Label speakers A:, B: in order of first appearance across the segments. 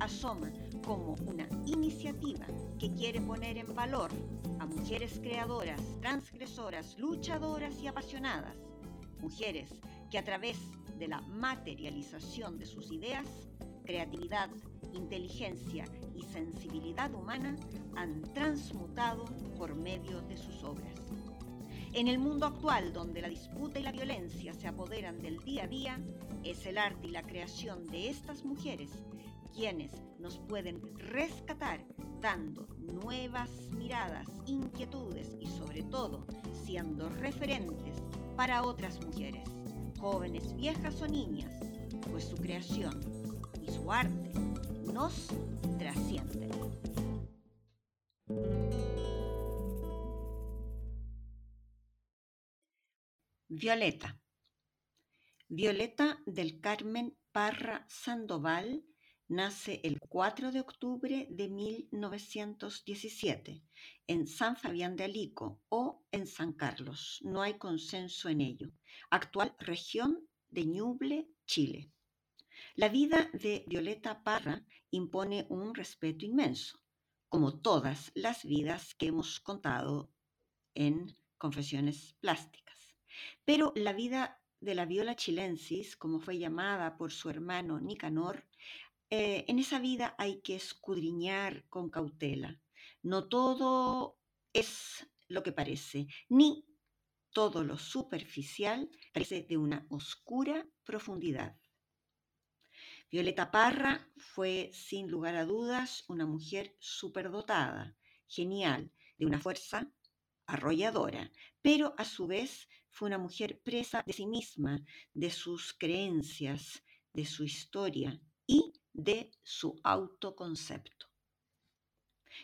A: asoma como una iniciativa que quiere poner en valor a mujeres creadoras, transgresoras, luchadoras y apasionadas. Mujeres que a través de la materialización de sus ideas, creatividad, inteligencia y sensibilidad humana han transmutado por medio de sus obras. En el mundo actual, donde la disputa y la violencia se apoderan del día a día, es el arte y la creación de estas mujeres quienes nos pueden rescatar dando nuevas miradas, inquietudes y sobre todo siendo referentes para otras mujeres, jóvenes, viejas o niñas, pues su creación y su arte nos trascienden. Violeta. Violeta del Carmen Parra Sandoval nace el 4 de octubre de 1917 en San Fabián de Alico o en San Carlos. No hay consenso en ello. Actual región de Ñuble, Chile. La vida de Violeta Parra impone un respeto inmenso, como todas las vidas que hemos contado en Confesiones Plásticas. Pero la vida de la viola chilensis, como fue llamada por su hermano Nicanor, eh, en esa vida hay que escudriñar con cautela. No todo es lo que parece, ni todo lo superficial parece de una oscura profundidad. Violeta Parra fue, sin lugar a dudas, una mujer superdotada, genial, de una fuerza arrolladora, pero a su vez fue una mujer presa de sí misma, de sus creencias, de su historia y de su autoconcepto.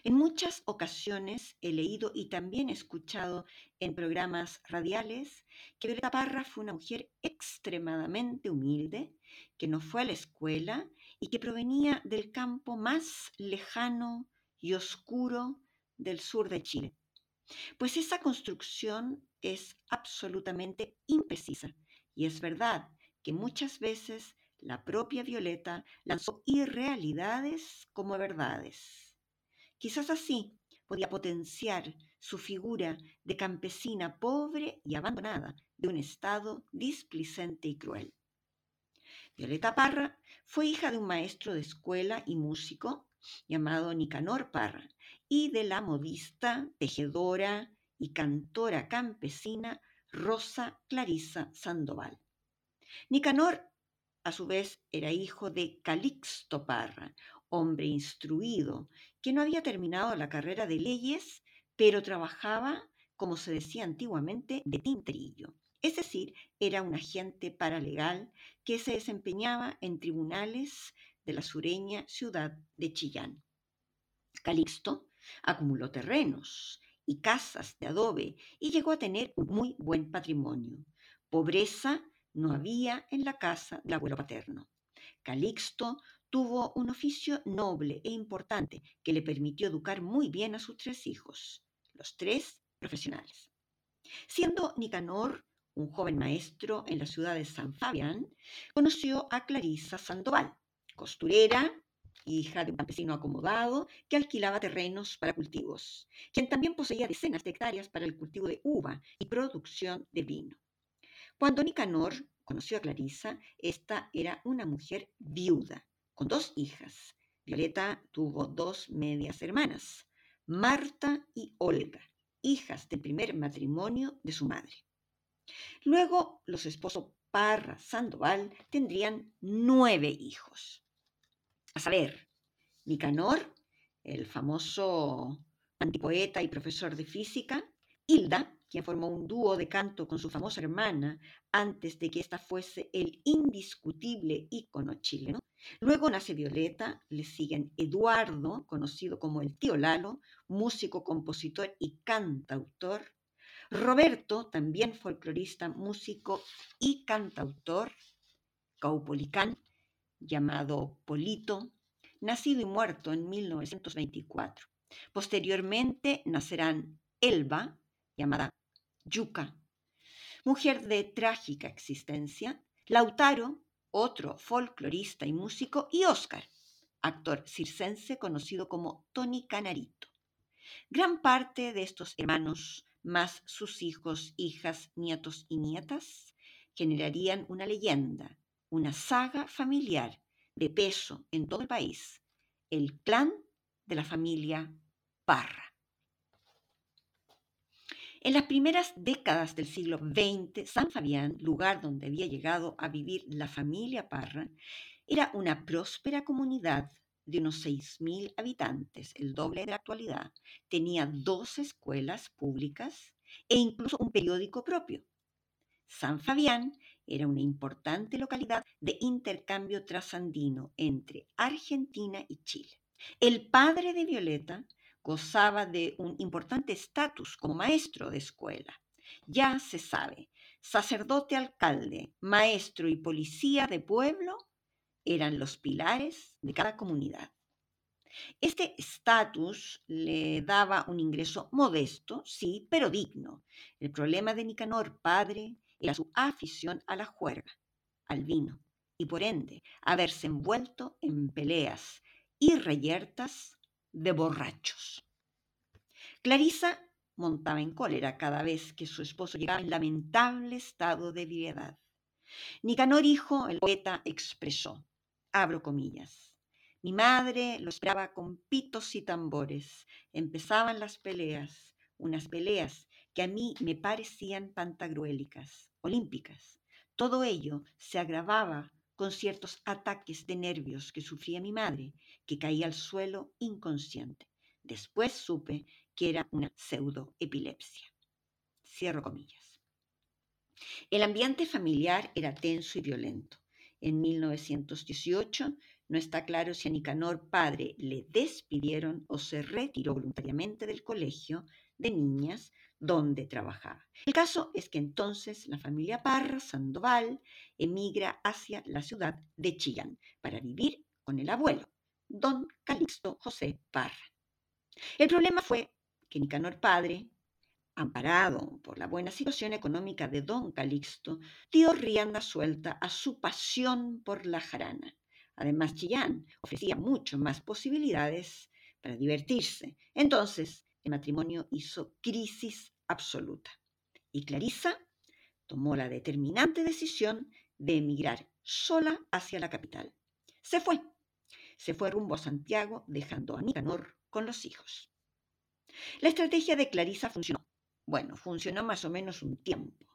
A: En muchas ocasiones he leído y también escuchado en programas radiales que Violeta Parra fue una mujer extremadamente humilde, que no fue a la escuela y que provenía del campo más lejano y oscuro del sur de Chile. Pues esa construcción es absolutamente imprecisa y es verdad que muchas veces la propia Violeta lanzó irrealidades como verdades. Quizás así podía potenciar su figura de campesina pobre y abandonada de un estado displicente y cruel. Violeta Parra fue hija de un maestro de escuela y músico llamado Nicanor Parra y de la modista, tejedora y cantora campesina Rosa Clarisa Sandoval. Nicanor, a su vez, era hijo de Calixto Parra, hombre instruido, que no había terminado la carrera de leyes, pero trabajaba, como se decía antiguamente, de tinterillo. Es decir, era un agente paralegal que se desempeñaba en tribunales de la sureña ciudad de Chillán. Calixto acumuló terrenos y casas de adobe y llegó a tener un muy buen patrimonio. Pobreza no había en la casa del abuelo paterno. Calixto tuvo un oficio noble e importante que le permitió educar muy bien a sus tres hijos, los tres profesionales. Siendo Nicanor un joven maestro en la ciudad de San Fabián, conoció a Clarisa Sandoval, costurera, hija de un campesino acomodado que alquilaba terrenos para cultivos, quien también poseía decenas de hectáreas para el cultivo de uva y producción de vino. Cuando Nicanor conoció a Clarisa, esta era una mujer viuda, con dos hijas. Violeta tuvo dos medias hermanas, Marta y Olga, hijas del primer matrimonio de su madre. Luego, los esposos Parra Sandoval tendrían nueve hijos. A saber, Nicanor, el famoso antipoeta y profesor de física, Hilda, quien formó un dúo de canto con su famosa hermana antes de que ésta fuese el indiscutible ícono chileno, Luego nace Violeta, le siguen Eduardo, conocido como el tío Lalo, músico, compositor y cantautor. Roberto, también folclorista, músico y cantautor. Caupolicán, llamado Polito, nacido y muerto en 1924. Posteriormente nacerán Elba, llamada Yuca, mujer de trágica existencia, Lautaro, otro folclorista y músico, y Oscar, actor circense conocido como Tony Canarito. Gran parte de estos hermanos, más sus hijos, hijas, nietos y nietas, generarían una leyenda, una saga familiar de peso en todo el país, el clan de la familia Parra. En las primeras décadas del siglo XX, San Fabián, lugar donde había llegado a vivir la familia Parra, era una próspera comunidad de unos 6.000 habitantes, el doble de la actualidad. Tenía dos escuelas públicas e incluso un periódico propio. San Fabián era una importante localidad de intercambio trasandino entre Argentina y Chile. El padre de Violeta gozaba de un importante estatus como maestro de escuela. Ya se sabe, sacerdote alcalde, maestro y policía de pueblo eran los pilares de cada comunidad. Este estatus le daba un ingreso modesto, sí, pero digno. El problema de Nicanor, padre, era su afición a la juerga, al vino, y por ende haberse envuelto en peleas y reyertas de borrachos. Clarisa montaba en cólera cada vez que su esposo llegaba en lamentable estado de ebriedad. Nicanor hijo, el poeta, expresó, abro comillas, mi madre lo esperaba con pitos y tambores. Empezaban las peleas, unas peleas que a mí me parecían pantagruélicas, olímpicas. Todo ello se agravaba con ciertos ataques de nervios que sufría mi madre, que caía al suelo inconsciente. Después supe que era una pseudoepilepsia. Cierro comillas. El ambiente familiar era tenso y violento. En 1918 no está claro si a Nicanor padre le despidieron o se retiró voluntariamente del colegio de niñas donde trabajaba. El caso es que entonces la familia Parra Sandoval emigra hacia la ciudad de Chillán para vivir con el abuelo, don Calixto José Parra. El problema fue que Nicanor padre, amparado por la buena situación económica de don Calixto, dio rienda suelta a su pasión por la jarana. Además, Chillán ofrecía mucho más posibilidades para divertirse. Entonces, el matrimonio hizo crisis absoluta. Y Clarisa tomó la determinante decisión de emigrar sola hacia la capital. Se fue. Se fue rumbo a Santiago, dejando a Nicanor con los hijos. La estrategia de Clarisa funcionó. Bueno, funcionó más o menos un tiempo.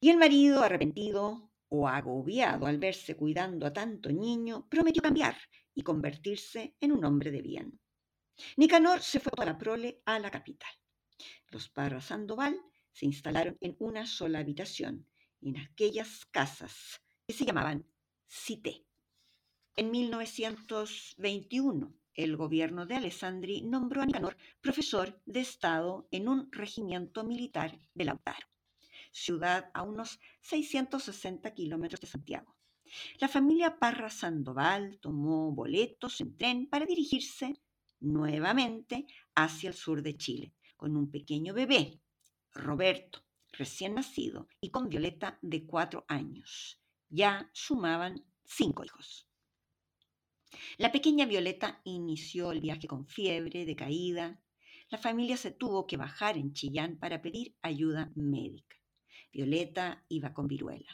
A: Y el marido, arrepentido o agobiado al verse cuidando a tanto niño, prometió cambiar y convertirse en un hombre de bien. Nicanor se fue para la prole a la capital. Los Parra Sandoval se instalaron en una sola habitación, en aquellas casas que se llamaban Cité. En 1921, el gobierno de Alessandri nombró a Nicanor profesor de Estado en un regimiento militar de Lautaro, ciudad a unos 660 kilómetros de Santiago. La familia Parra Sandoval tomó boletos en tren para dirigirse nuevamente hacia el sur de Chile, con un pequeño bebé, Roberto, recién nacido, y con Violeta de cuatro años. Ya sumaban cinco hijos. La pequeña Violeta inició el viaje con fiebre, decaída. La familia se tuvo que bajar en Chillán para pedir ayuda médica. Violeta iba con viruela.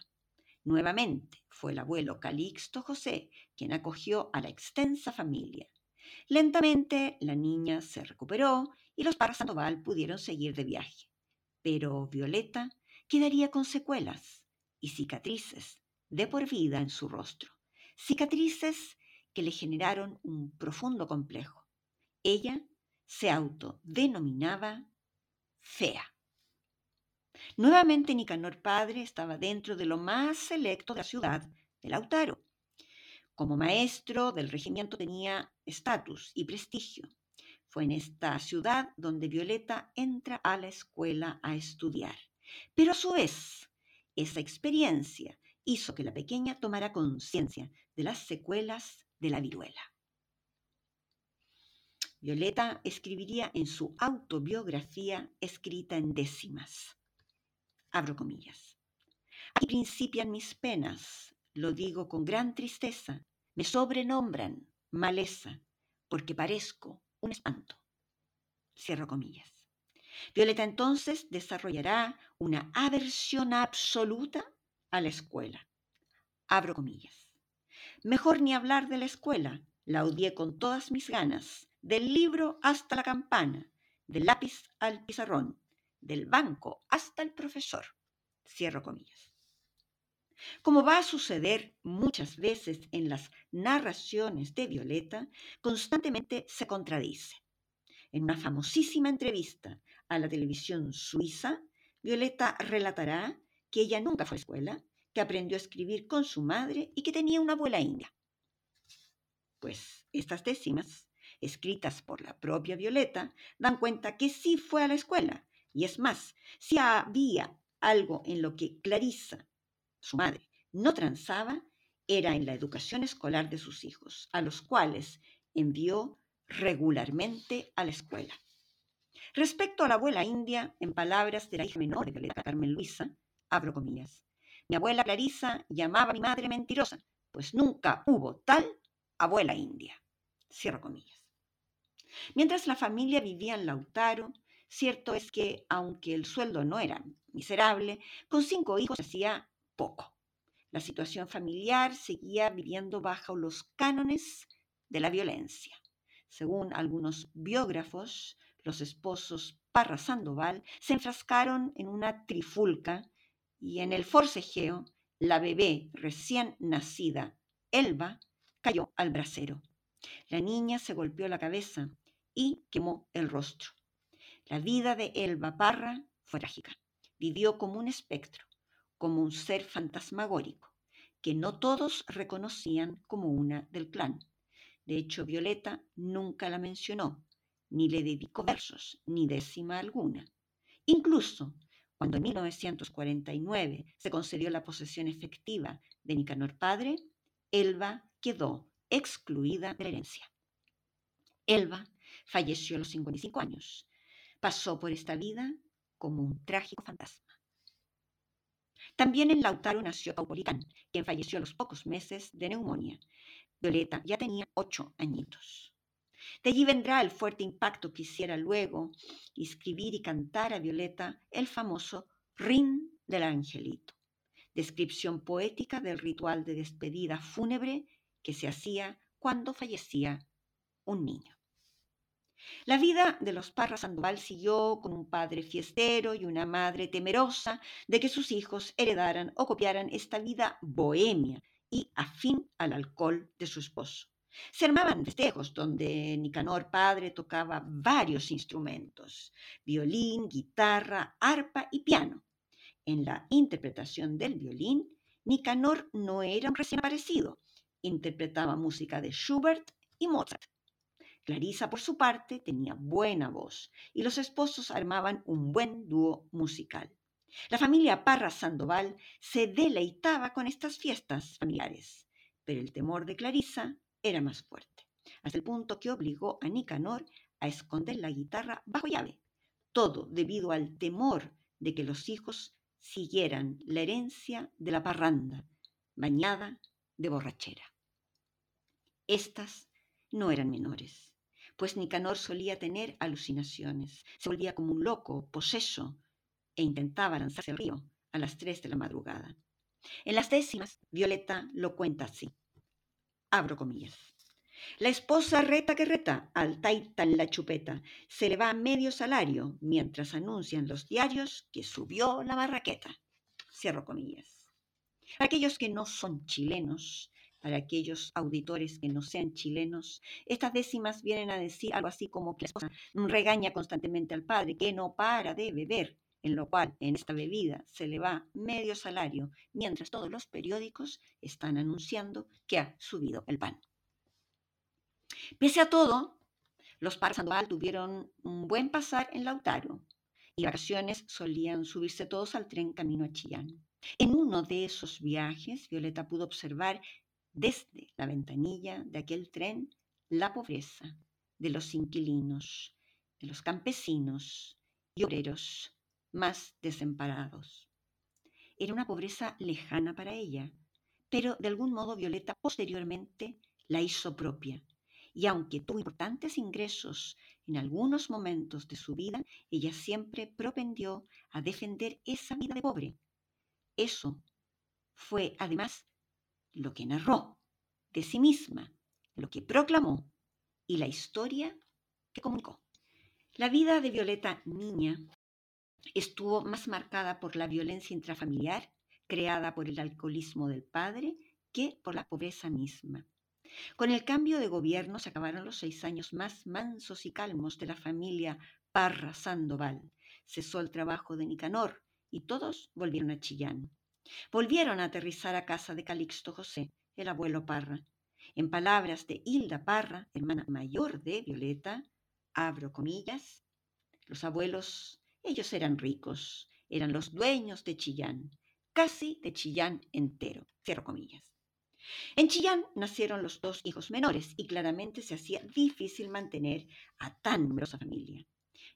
A: Nuevamente fue el abuelo Calixto José quien acogió a la extensa familia. Lentamente la niña se recuperó y los Parra Sandoval pudieron seguir de viaje. Pero Violeta quedaría con secuelas y cicatrices de por vida en su rostro. Cicatrices que le generaron un profundo complejo. Ella se autodenominaba fea. Nuevamente Nicanor padre estaba dentro de lo más selecto de la ciudad de Lautaro Como maestro del regimiento tenía estatus y prestigio. Fue en esta ciudad donde Violeta entra a la escuela a estudiar. Pero a su vez, esa experiencia hizo que la pequeña tomara conciencia de las secuelas de la viruela. Violeta escribiría en su autobiografía escrita en décimas. Abro comillas. Aquí principian mis penas, lo digo con gran tristeza, me sobrenombran maleza, porque parezco un espanto. Cierro comillas. Violeta entonces desarrollará una aversión absoluta a la escuela. Abro comillas. Mejor ni hablar de la escuela, la odié con todas mis ganas, del libro hasta la campana, del lápiz al pizarrón, del banco hasta el profesor. Cierro comillas. Como va a suceder muchas veces en las narraciones de Violeta, constantemente se contradice. En una famosísima entrevista a la televisión suiza, Violeta relatará que ella nunca fue a escuela, que aprendió a escribir con su madre y que tenía una abuela india. Pues estas décimas, escritas por la propia Violeta, dan cuenta que sí fue a la escuela. Y es más, si había algo en lo que Clarisa su madre, no transaba era en la educación escolar de sus hijos, a los cuales envió regularmente a la escuela. Respecto a la abuela india, en palabras de la hija menor de Violeta Carmen Luisa, abro comillas, mi abuela Clarisa llamaba a mi madre mentirosa, pues nunca hubo tal abuela india. Cierro comillas. Mientras la familia vivía en Lautaro, cierto es que, aunque el sueldo no era miserable, con cinco hijos hacía poco. La situación familiar seguía viviendo bajo los cánones de la violencia. Según algunos biógrafos, los esposos Parra Sandoval se enfrascaron en una trifulca y en el forcejeo la bebé recién nacida, Elba, cayó al brasero. La niña se golpeó la cabeza y quemó el rostro. La vida de Elba Parra fue trágica. Vivió como un espectro como un ser fantasmagórico, que no todos reconocían como una del clan. De hecho, Violeta nunca la mencionó, ni le dedicó versos, ni décima alguna. Incluso cuando en 1949 se concedió la posesión efectiva de Nicanor padre, Elba quedó excluida de la herencia. Elba falleció a los 55 años. Pasó por esta vida como un trágico fantasma. También en Lautaro nació Caupolicán, quien falleció a los pocos meses de neumonía. Violeta ya tenía ocho añitos. De allí vendrá el fuerte impacto que hiciera luego escribir y cantar a Violeta el famoso Rin del Angelito, descripción poética del ritual de despedida fúnebre que se hacía cuando fallecía un niño. La vida de los Parra Sandoval siguió con un padre fiestero y una madre temerosa de que sus hijos heredaran o copiaran esta vida bohemia y afín al alcohol de su esposo. Se armaban festejos donde Nicanor padre tocaba varios instrumentos, violín, guitarra, arpa y piano. En la interpretación del violín, Nicanor no era un recién aparecido, interpretaba música de Schubert y Mozart. Clarisa, por su parte, tenía buena voz y los esposos armaban un buen dúo musical. La familia Parra Sandoval se deleitaba con estas fiestas familiares, pero el temor de Clarisa era más fuerte, hasta el punto que obligó a Nicanor a esconder la guitarra bajo llave, todo debido al temor de que los hijos siguieran la herencia de la parranda, bañada de borrachera. Estas no eran menores pues Nicanor solía tener alucinaciones, se volvía como un loco, poseso, e intentaba lanzarse al río a las tres de la madrugada. En las décimas, Violeta lo cuenta así. Abro comillas. La esposa reta que reta, al taita en la chupeta, se le va a medio salario mientras anuncian los diarios que subió la barraqueta. Cierro comillas. aquellos que no son chilenos, para aquellos auditores que no sean chilenos, estas décimas vienen a decir algo así como que la esposa regaña constantemente al padre, que no para de beber, en lo cual en esta bebida se le va medio salario, mientras todos los periódicos están anunciando que ha subido el pan. Pese a todo, los Parra Sandoval tuvieron un buen pasar en Lautaro y vacaciones solían subirse todos al tren camino a Chillán. En uno de esos viajes, Violeta pudo observar desde la ventanilla de aquel tren la pobreza de los inquilinos, de los campesinos y obreros más desamparados. Era una pobreza lejana para ella, pero de algún modo Violeta posteriormente la hizo propia. Y aunque tuvo importantes ingresos en algunos momentos de su vida, ella siempre propendió a defender esa vida de pobre. Eso fue además lo que narró de sí misma, lo que proclamó y la historia que comunicó. La vida de Violeta niña estuvo más marcada por la violencia intrafamiliar creada por el alcoholismo del padre que por la pobreza misma. Con el cambio de gobierno se acabaron los seis años más mansos y calmos de la familia Parra Sandoval. Cesó el trabajo de Nicanor y todos volvieron a Chillán. Volvieron a aterrizar a casa de Calixto José, el abuelo Parra. En palabras de Hilda Parra, hermana mayor de Violeta, abro comillas, los abuelos, ellos eran ricos, eran los dueños de Chillán, casi de Chillán entero, cierro comillas. En Chillán nacieron los dos hijos menores y claramente se hacía difícil mantener a tan numerosa familia.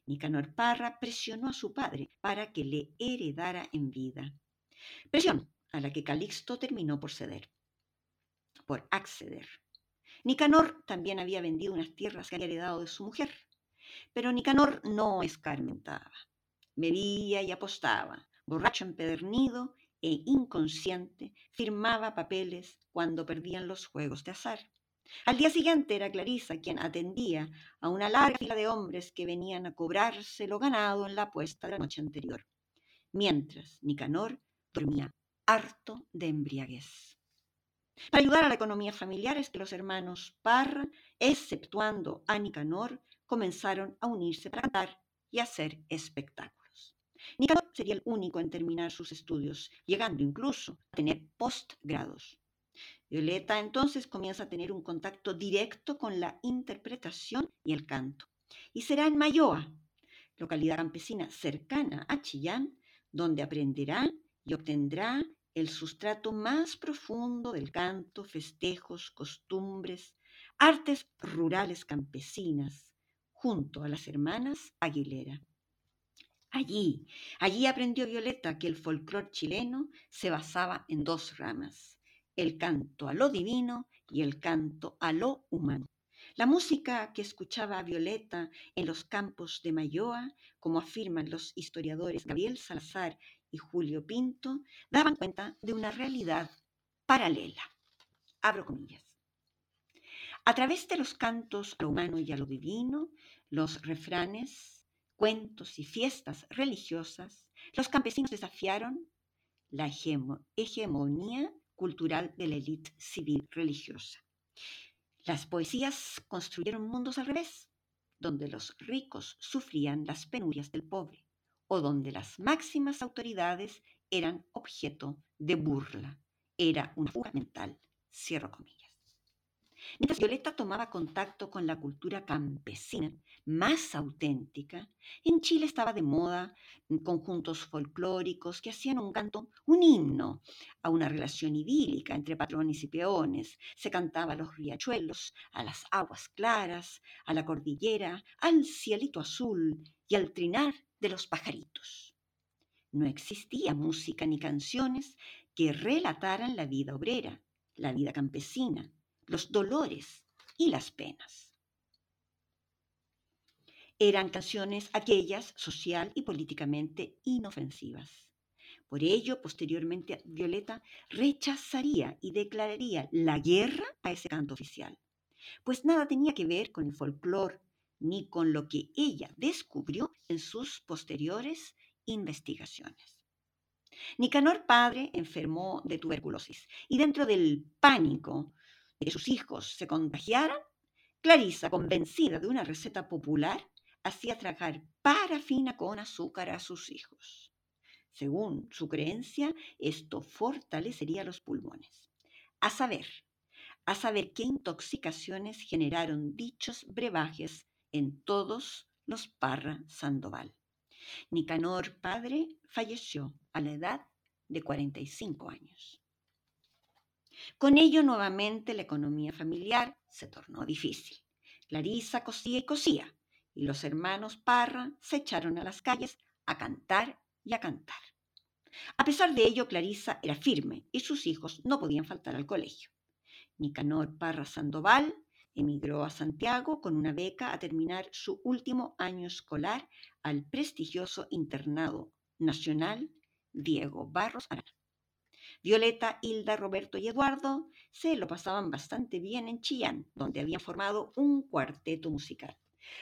A: Nicanor Parra presionó a su padre para que le heredara en vida. Presión a la que Calixto terminó por ceder por acceder. Nicanor también había vendido unas tierras que había heredado de su mujer, pero Nicanor no escarmentaba. Bebía y apostaba, borracho empedernido e inconsciente, firmaba papeles cuando perdían los juegos de azar. Al día siguiente era Clarisa quien atendía a una larga fila de hombres que venían a cobrarse lo ganado en la apuesta de la noche anterior, mientras Nicanor dormía harto de embriaguez. Para ayudar a la economía familiar es que los hermanos Parra, exceptuando a Nicanor, comenzaron a unirse para cantar y hacer espectáculos. Nicanor sería el único en terminar sus estudios, llegando incluso a tener postgrados. Violeta entonces comienza a tener un contacto directo con la interpretación y el canto. Y será en Mayoa, localidad campesina cercana a Chillán, donde aprenderá y obtendrá el sustrato más profundo del canto, festejos, costumbres, artes rurales campesinas, junto a las hermanas Aguilera. Allí, allí aprendió Violeta que el folclore chileno se basaba en dos ramas, el canto a lo divino y el canto a lo humano. La música que escuchaba Violeta en los campos de Mayoa, como afirman los historiadores Gabriel Salazar y Julio Pinto daban cuenta de una realidad paralela. Abro comillas. A través de los cantos a lo humano y a lo divino, los refranes, cuentos y fiestas religiosas, los campesinos desafiaron la hegemonía cultural de la élite civil religiosa. Las poesías construyeron mundos al revés, donde los ricos sufrían las penurias del pobre o donde las máximas autoridades eran objeto de burla. Era una fuga mental, cierro comillas. Mientras Violeta tomaba contacto con la cultura campesina más auténtica, en Chile estaba de moda conjuntos folclóricos que hacían un canto, un himno a una relación idílica entre patrones y peones. Se cantaba a los riachuelos, a las aguas claras, a la cordillera, al cielito azul y al trinar de los pajaritos. No existía música ni canciones que relataran la vida obrera, la vida campesina, los dolores y las penas. Eran canciones aquellas social y políticamente inofensivas. Por ello, posteriormente, Violeta rechazaría y declararía la guerra a ese canto oficial, pues nada tenía que ver con el folclore ni con lo que ella descubrió en sus posteriores investigaciones. Nicanor padre enfermó de tuberculosis y dentro del pánico de que sus hijos se contagiaran, Clarisa, convencida de una receta popular, hacía tragar parafina con azúcar a sus hijos. Según su creencia, esto fortalecería los pulmones. A saber, a saber qué intoxicaciones generaron dichos brebajes en todos los Parra Sandoval. Nicanor padre falleció a la edad de 45 años. Con ello nuevamente la economía familiar se tornó difícil. Clarisa cosía y cosía, y los hermanos Parra se echaron a las calles a cantar y a cantar. A pesar de ello, Clarisa era firme y sus hijos no podían faltar al colegio. Nicanor Parra Sandoval emigró a Santiago con una beca a terminar su último año escolar al prestigioso internado nacional Diego Barros Arana. Violeta, Hilda, Roberto y Eduardo se lo pasaban bastante bien en Chillán, donde habían formado un cuarteto musical.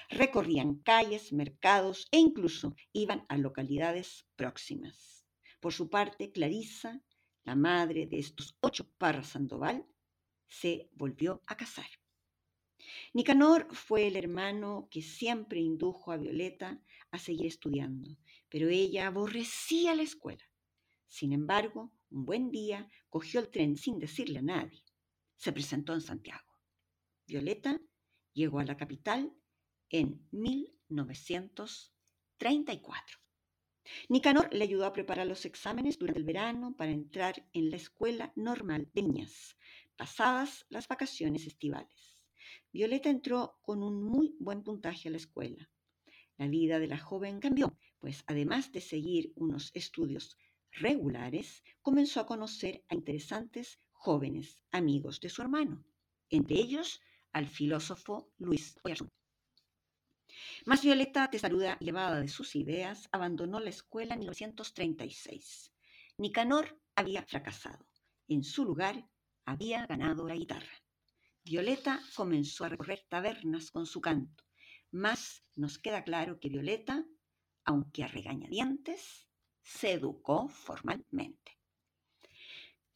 A: Recorrían calles, mercados e incluso iban a localidades próximas. Por su parte, Clarisa, la madre de estos ocho Parras Sandoval, se volvió a casar. Nicanor fue el hermano que siempre indujo a Violeta a seguir estudiando, pero ella aborrecía la escuela. Sin embargo, un buen día cogió el tren sin decirle a nadie. Se presentó en Santiago. Violeta llegó a la capital en 1934. Nicanor le ayudó a preparar los exámenes durante el verano para entrar en la escuela normal de niñas, pasadas las vacaciones estivales. Violeta entró con un muy buen puntaje a la escuela. La vida de la joven cambió, pues además de seguir unos estudios regulares, comenzó a conocer a interesantes jóvenes amigos de su hermano, entre ellos al filósofo Luis Oyarzún. Más Violeta, testaruda y llevada de sus ideas, abandonó la escuela en 1936. Nicanor había fracasado. En su lugar, había ganado la guitarra. Violeta comenzó a recorrer tabernas con su canto. Más nos queda claro que Violeta, aunque a regañadientes, se educó formalmente.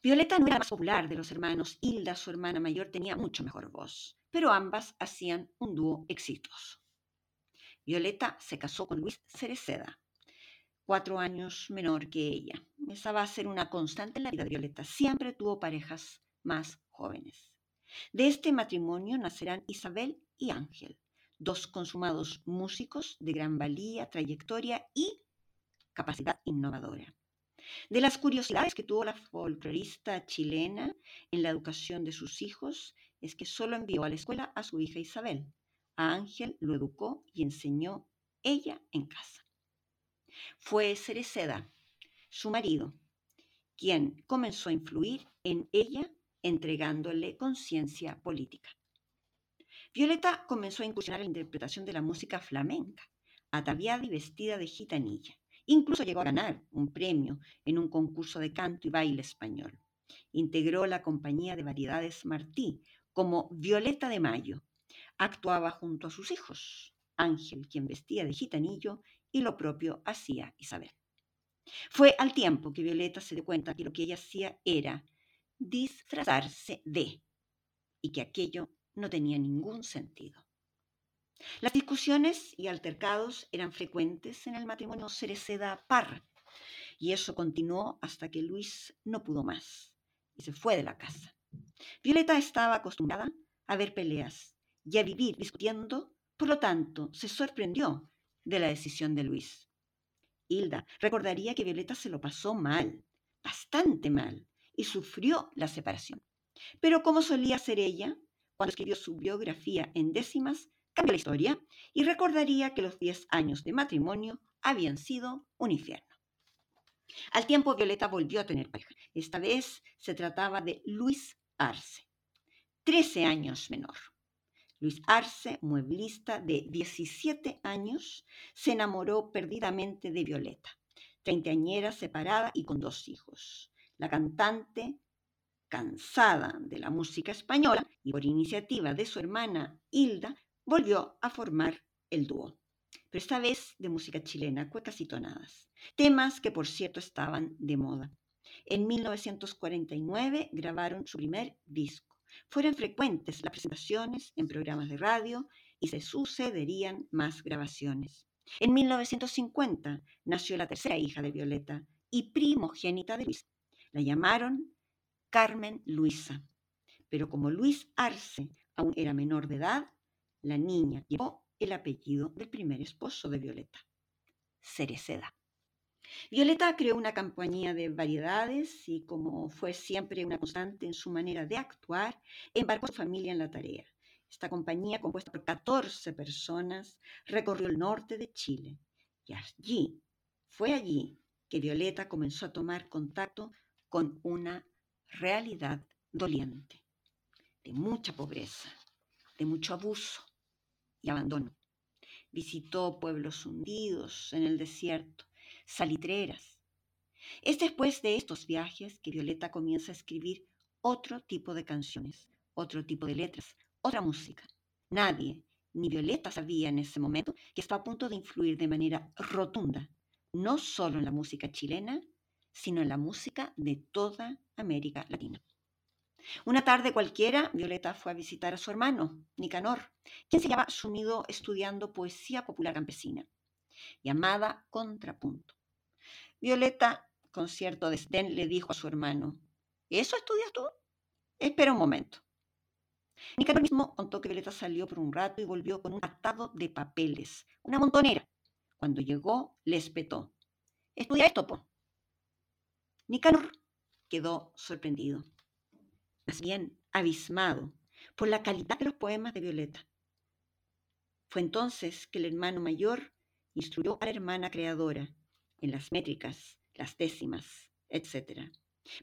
A: Violeta no era más popular de los hermanos. Hilda, su hermana mayor, tenía mucho mejor voz, pero ambas hacían un dúo exitoso. Violeta se casó con Luis Cereceda, cuatro años menor que ella. Esa va a ser una constante en la vida de Violeta. Siempre tuvo parejas más jóvenes. De este matrimonio nacerán Isabel y Ángel, dos consumados músicos de gran valía, trayectoria y capacidad innovadora. De las curiosidades que tuvo la folclorista chilena en la educación de sus hijos es que solo envió a la escuela a su hija Isabel. A Ángel lo educó y enseñó ella en casa. Fue Cereceda, su marido, quien comenzó a influir en ella entregándole conciencia política. Violeta comenzó a incursionar en la interpretación de la música flamenca, ataviada y vestida de gitanilla. Incluso llegó a ganar un premio en un concurso de canto y baile español. Integró la compañía de variedades Martí como Violeta de Mayo. Actuaba junto a sus hijos, Ángel, quien vestía de gitanillo, y lo propio hacía Isabel. Fue al tiempo que Violeta se dio cuenta que lo que ella hacía era disfrazarse de, y que aquello no tenía ningún sentido. Las discusiones y altercados eran frecuentes en el matrimonio Cereceda-Parra, y eso continuó hasta que Luis no pudo más y se fue de la casa. Violeta estaba acostumbrada a ver peleas y a vivir discutiendo, por lo tanto, se sorprendió de la decisión de Luis. Hilda recordaría que Violeta se lo pasó mal, bastante mal, y sufrió la separación. Pero como solía ser ella, cuando escribió su biografía en décimas, cambió la historia y recordaría que los diez años de matrimonio habían sido un infierno. Al tiempo, Violeta volvió a tener pareja. Esta vez se trataba de Luis Arce, 13 años menor. Luis Arce, mueblista de 17 años, se enamoró perdidamente de Violeta, treintañera separada y con dos hijos la cantante, cansada de la música española y por iniciativa de su hermana Hilda, volvió a formar el dúo, pero esta vez de música chilena, cuecas y tonadas, temas que por cierto estaban de moda. En 1949 grabaron su primer disco. Fueron frecuentes las presentaciones en programas de radio y se sucederían más grabaciones. En 1950 nació la tercera hija de Violeta y primogénita de Luis. La llamaron Carmen Luisa. Pero como Luis Arce aún era menor de edad, la niña llevó el apellido del primer esposo de Violeta, Cereceda. Violeta creó una compañía de variedades y como fue siempre una constante en su manera de actuar, embarcó a su familia en la tarea. Esta compañía, compuesta por 14 personas, recorrió el norte de Chile y allí, fue allí que Violeta comenzó a tomar contacto con una realidad doliente, de mucha pobreza, de mucho abuso y abandono. Visitó pueblos hundidos en el desierto, salitreras. Es después de estos viajes que Violeta comienza a escribir otro tipo de canciones, otro tipo de letras, otra música. Nadie, ni Violeta sabía en ese momento que estaba a punto de influir de manera rotunda, no solo en la música chilena, sino en la música de toda América Latina. Una tarde cualquiera, Violeta fue a visitar a su hermano, Nicanor, quien se llevaba sumido estudiando poesía popular campesina, llamada Contrapunto. Violeta, con cierto desdén, le dijo a su hermano, ¿eso estudias tú? Espera un momento. Nicanor mismo contó que Violeta salió por un rato y volvió con un atado de papeles, una montonera. Cuando llegó, le espetó. Estudia esto, po. Nicanor quedó sorprendido, más bien abismado por la calidad de los poemas de Violeta. Fue entonces que el hermano mayor instruyó a la hermana creadora en las métricas, las décimas, etc.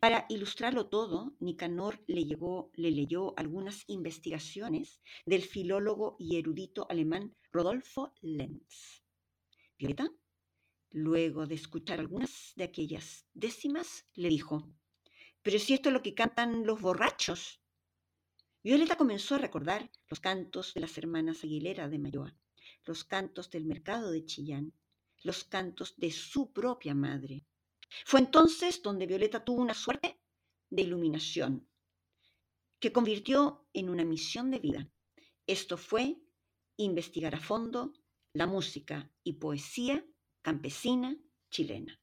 A: Para ilustrarlo todo, Nicanor le, le leyó algunas investigaciones del filólogo y erudito alemán Rodolfo Lenz. Violeta, luego de escuchar algunas de aquellas décimas, le dijo, pero si esto es lo que cantan los borrachos. Violeta comenzó a recordar los cantos de las hermanas Aguilera de Mayoa, los cantos del mercado de Chillán, los cantos de su propia madre. Fue entonces donde Violeta tuvo una suerte de iluminación que convirtió en una misión de vida. Esto fue investigar a fondo la música y poesía campesina chilena.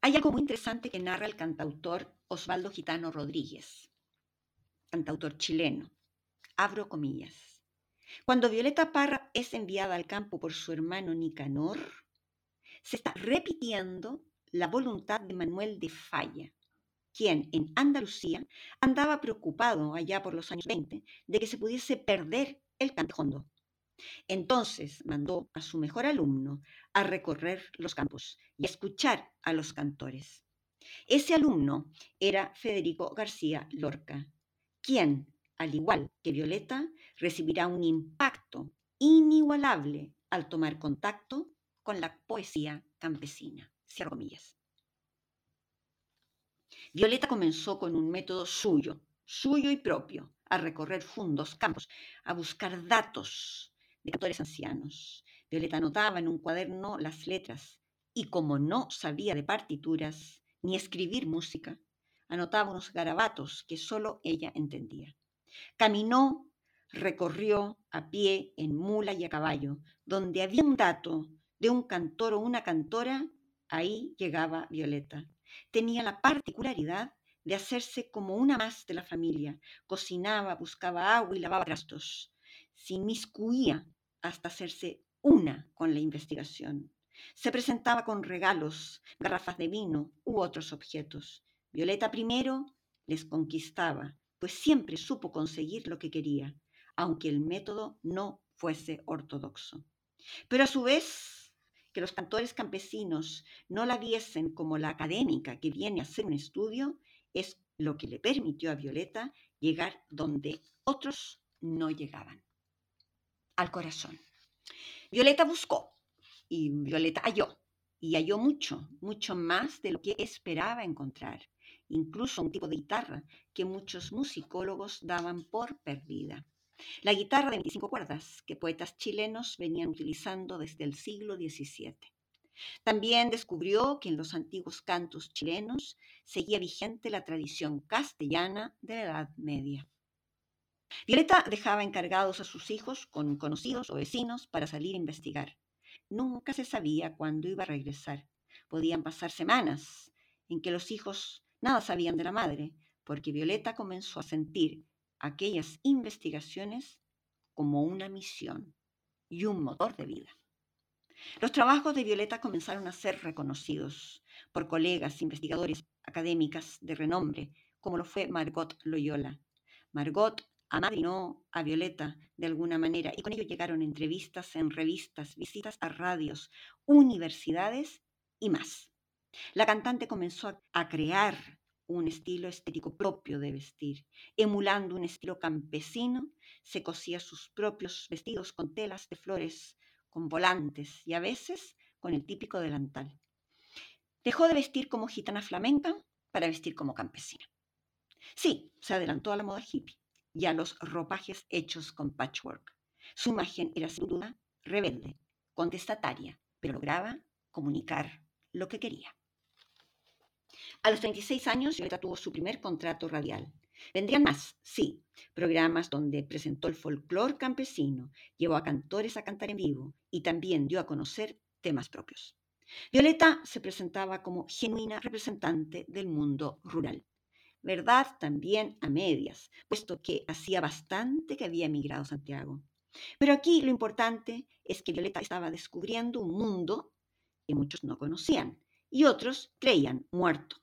A: Hay algo muy interesante que narra el cantautor Osvaldo Gitano Rodríguez, cantautor chileno. Abro comillas. Cuando Violeta Parra es enviada al campo por su hermano Nicanor, se está repitiendo la voluntad de Manuel de Falla, quien en Andalucía andaba preocupado allá por los años 20 de que se pudiese perder el cantejondo. Entonces mandó a su mejor alumno a recorrer los campos y a escuchar a los cantores. Ese alumno era Federico García Lorca, quien al igual que Violeta, recibirá un impacto inigualable al tomar contacto con la poesía campesina. Cierro comillas. Violeta comenzó con un método suyo, suyo y propio, a recorrer fundos, campos, a buscar datos de cantores ancianos. Violeta anotaba en un cuaderno las letras y como no sabía de partituras ni escribir música, anotaba unos garabatos que solo ella entendía. Caminó, recorrió a pie, en mula y a caballo. Donde había un dato de un cantor o una cantora, ahí llegaba Violeta. Tenía la particularidad de hacerse como una más de la familia. Cocinaba, buscaba agua y lavaba trastos. Se inmiscuía hasta hacerse una con la investigación. Se presentaba con regalos, garrafas de vino u otros objetos. Violeta primero les conquistaba, pues siempre supo conseguir lo que quería, aunque el método no fuese ortodoxo. Pero a su vez, que los cantores campesinos no la viesen como la académica que viene a hacer un estudio, es lo que le permitió a Violeta llegar donde otros no llegaban, al corazón. Violeta buscó y Violeta halló, y halló mucho, mucho más de lo que esperaba encontrar incluso un tipo de guitarra que muchos musicólogos daban por perdida. La guitarra de 25 cuerdas que poetas chilenos venían utilizando desde el siglo XVII. También descubrió que en los antiguos cantos chilenos seguía vigente la tradición castellana de la Edad Media. Violeta dejaba encargados a sus hijos con conocidos o vecinos para salir a investigar. Nunca se sabía cuándo iba a regresar. Podían pasar semanas en que los hijos nada sabían de la madre, porque Violeta comenzó a sentir aquellas investigaciones como una misión y un motor de vida. Los trabajos de Violeta comenzaron a ser reconocidos por colegas, investigadores, académicas de renombre, como lo fue Margot Loyola. Margot amadrinó a Violeta de alguna manera y con ello llegaron entrevistas en revistas, visitas a radios, universidades y más. La cantante comenzó a crear un estilo estético propio de vestir. Emulando un estilo campesino, se cosía sus propios vestidos con telas de flores con volantes y a veces con el típico delantal. Dejó de vestir como gitana flamenca para vestir como campesina. Sí, se adelantó a la moda hippie y a los ropajes hechos con patchwork. Su imagen era sin duda rebelde, contestataria, pero lograba comunicar lo que quería. A los 36 años, Violeta tuvo su primer contrato radial. Vendrían más, sí, programas donde presentó el folclore campesino, llevó a cantores a cantar en vivo y también dio a conocer temas propios. Violeta se presentaba como genuina representante del mundo rural. Verdad también a medias, puesto que hacía bastante que había emigrado a Santiago. Pero aquí lo importante es que Violeta estaba descubriendo un mundo que muchos no conocían y otros creían muerto.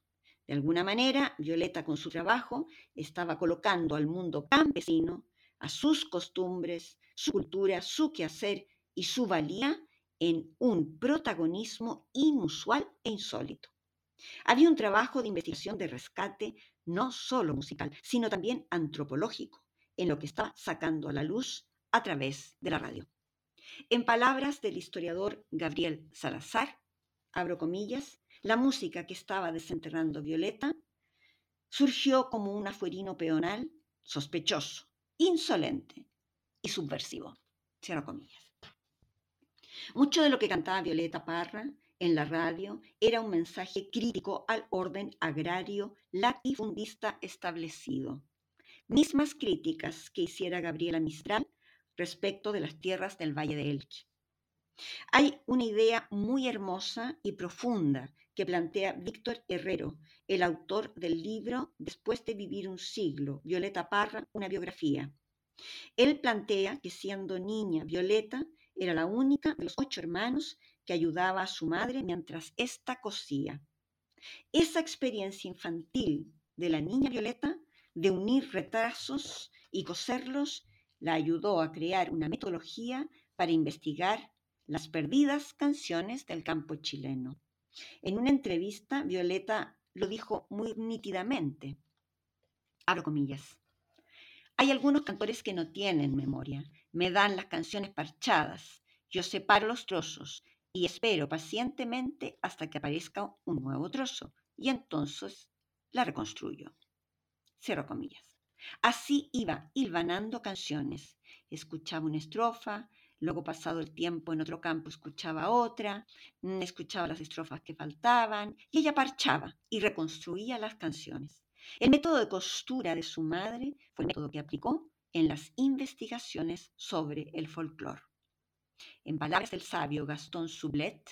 A: De alguna manera, Violeta con su trabajo estaba colocando al mundo campesino, a sus costumbres, su cultura, su quehacer y su valía en un protagonismo inusual e insólito. Había un trabajo de investigación de rescate no solo musical, sino también antropológico, en lo que estaba sacando a la luz a través de la radio. En palabras del historiador Gabriel Salazar, abro comillas, la música que estaba desenterrando Violeta surgió como un afuerino peonal sospechoso, insolente y subversivo. Cierro comillas. Mucho de lo que cantaba Violeta Parra en la radio era un mensaje crítico al orden agrario latifundista establecido. Mismas críticas que hiciera Gabriela Mistral respecto de las tierras del Valle de Elche. Hay una idea muy hermosa y profunda que plantea Víctor Herrero, el autor del libro Después de vivir un siglo, Violeta Parra, una biografía. Él plantea que siendo niña, Violeta era la única de los ocho hermanos que ayudaba a su madre mientras ésta cosía. Esa experiencia infantil de la niña Violeta de unir retrasos y coserlos la ayudó a crear una metodología para investigar las perdidas canciones del campo chileno. En una entrevista, Violeta lo dijo muy nítidamente. Abro comillas. Hay algunos cantores que no tienen memoria. Me dan las canciones parchadas. Yo separo los trozos y espero pacientemente hasta que aparezca un nuevo trozo. Y entonces la reconstruyo. Cierro comillas. Así iba hilvanando canciones. Escuchaba una estrofa, Luego, pasado el tiempo en otro campo, escuchaba otra, mm, escuchaba las estrofas que faltaban y ella parchaba y reconstruía las canciones. El método de costura de su madre fue el método que aplicó en las investigaciones sobre el folclore. En palabras del sabio Gastón Sublet,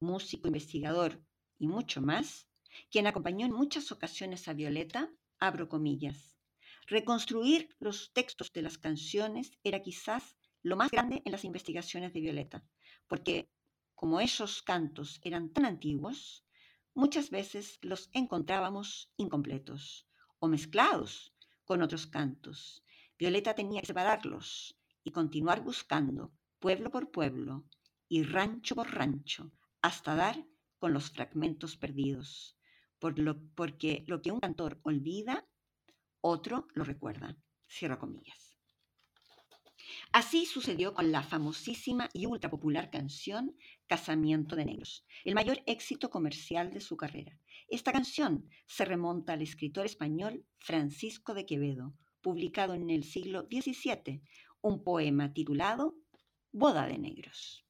A: músico, investigador y mucho más, quien acompañó en muchas ocasiones a Violeta, abro comillas, reconstruir los textos de las canciones era quizás lo más grande en las investigaciones de Violeta, porque como esos cantos eran tan antiguos, muchas veces los encontrábamos incompletos o mezclados con otros cantos. Violeta tenía que separarlos y continuar buscando pueblo por pueblo y rancho por rancho hasta dar con los fragmentos perdidos, por lo, porque lo que un cantor olvida, otro lo recuerda. Comillas. Así sucedió con la famosísima y ultra popular canción Casamiento de Negros, el mayor éxito comercial de su carrera. Esta canción se remonta al escritor español Francisco de Quevedo, publicado en el siglo XVII, un poema titulado Boda de Negros.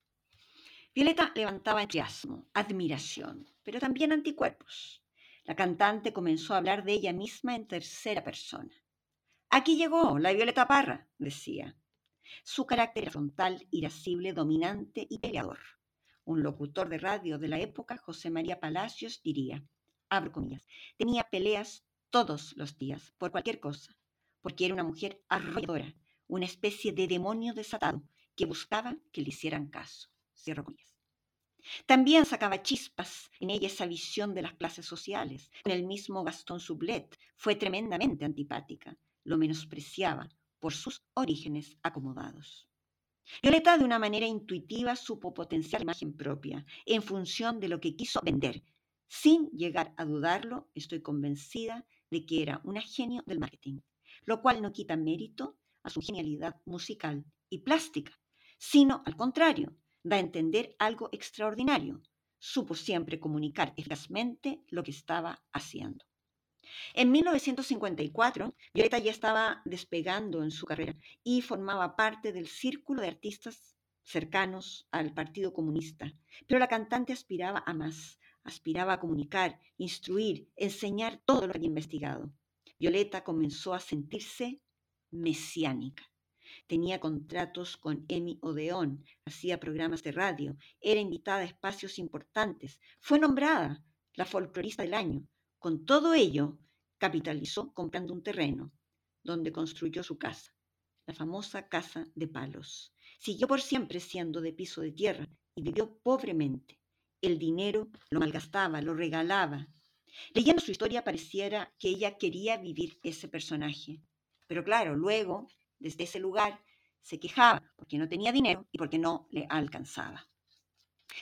A: Violeta levantaba entusiasmo, admiración, pero también anticuerpos. La cantante comenzó a hablar de ella misma en tercera persona. Aquí llegó la Violeta Parra, decía. Su carácter frontal, irascible, dominante y peleador. Un locutor de radio de la época, José María Palacios, diría, abro comillas, tenía peleas todos los días por cualquier cosa, porque era una mujer arrolladora, una especie de demonio desatado que buscaba que le hicieran caso. Cierro comillas. También sacaba chispas en ella esa visión de las clases sociales. Con el mismo Gastón Sublet fue tremendamente antipática, lo menospreciaba por sus orígenes acomodados. Violeta de una manera intuitiva supo potenciar la imagen propia en función de lo que quiso vender. Sin llegar a dudarlo, estoy convencida de que era una genio del marketing, lo cual no quita mérito a su genialidad musical y plástica, sino al contrario, da a entender algo extraordinario. Supo siempre comunicar eficazmente lo que estaba haciendo. En 1954, Violeta ya estaba despegando en su carrera y formaba parte del círculo de artistas cercanos al Partido Comunista. Pero la cantante aspiraba a más, aspiraba a comunicar, instruir, enseñar todo lo que había investigado. Violeta comenzó a sentirse mesiánica. Tenía contratos con Emmy Odeón, hacía programas de radio, era invitada a espacios importantes, fue nombrada la folclorista del año. Con todo ello, capitalizó comprando un terreno, donde construyó su casa, la famosa casa de palos. Siguió por siempre siendo de piso de tierra y vivió pobremente. El dinero lo malgastaba, lo regalaba. Leyendo su historia pareciera que ella quería vivir ese personaje. Pero claro, luego desde ese lugar, se quejaba porque no tenía dinero y porque no le alcanzaba.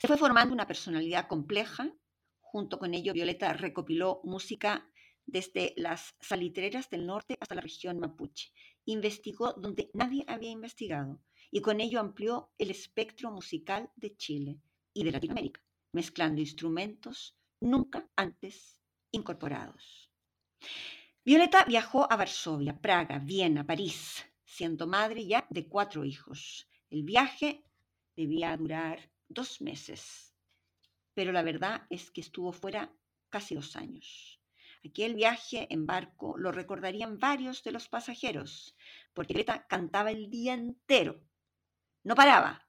A: Se fue formando una personalidad compleja. Junto con ello, Violeta recopiló música desde las salitreras del norte hasta la región mapuche. Investigó donde nadie había investigado y con ello amplió el espectro musical de Chile y de Latinoamérica, mezclando instrumentos nunca antes incorporados. Violeta viajó a Varsovia, Praga, Viena, París, siendo madre ya de cuatro hijos. El viaje debía durar dos meses, pero la verdad es que estuvo fuera casi dos años. Aquel viaje en barco lo recordarían varios de los pasajeros, porque Greta cantaba el día entero. No paraba,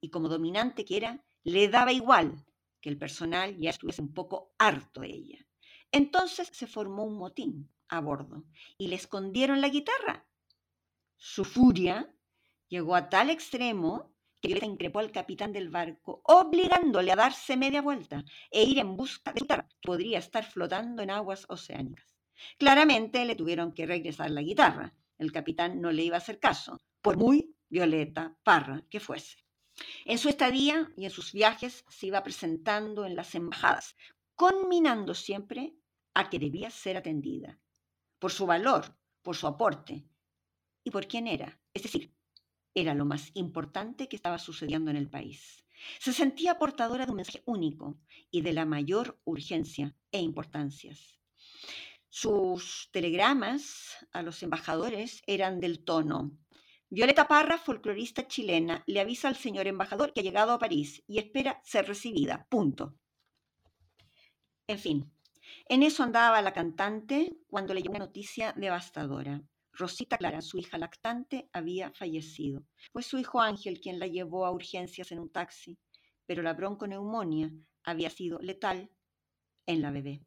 A: y como dominante que era, le daba igual que el personal ya estuviese un poco harto de ella. Entonces se formó un motín a bordo y le escondieron la guitarra su furia llegó a tal extremo que Violeta increpó al capitán del barco, obligándole a darse media vuelta e ir en busca de guitarra, que podría estar flotando en aguas oceánicas. Claramente le tuvieron que regresar la guitarra. El capitán no le iba a hacer caso, por muy Violeta Parra que fuese. En su estadía y en sus viajes se iba presentando en las embajadas, conminando siempre a que debía ser atendida, por su valor, por su aporte, y por quién era. Es decir, era lo más importante que estaba sucediendo en el país. Se sentía portadora de un mensaje único y de la mayor urgencia e importancias. Sus telegramas a los embajadores eran del tono. Violeta Parra, folclorista chilena, le avisa al señor embajador que ha llegado a París y espera ser recibida. Punto. En fin, en eso andaba la cantante cuando le llegó una noticia devastadora. Rosita Clara, su hija lactante, había fallecido. Fue su hijo Ángel quien la llevó a urgencias en un taxi, pero la bronconeumonía había sido letal en la bebé.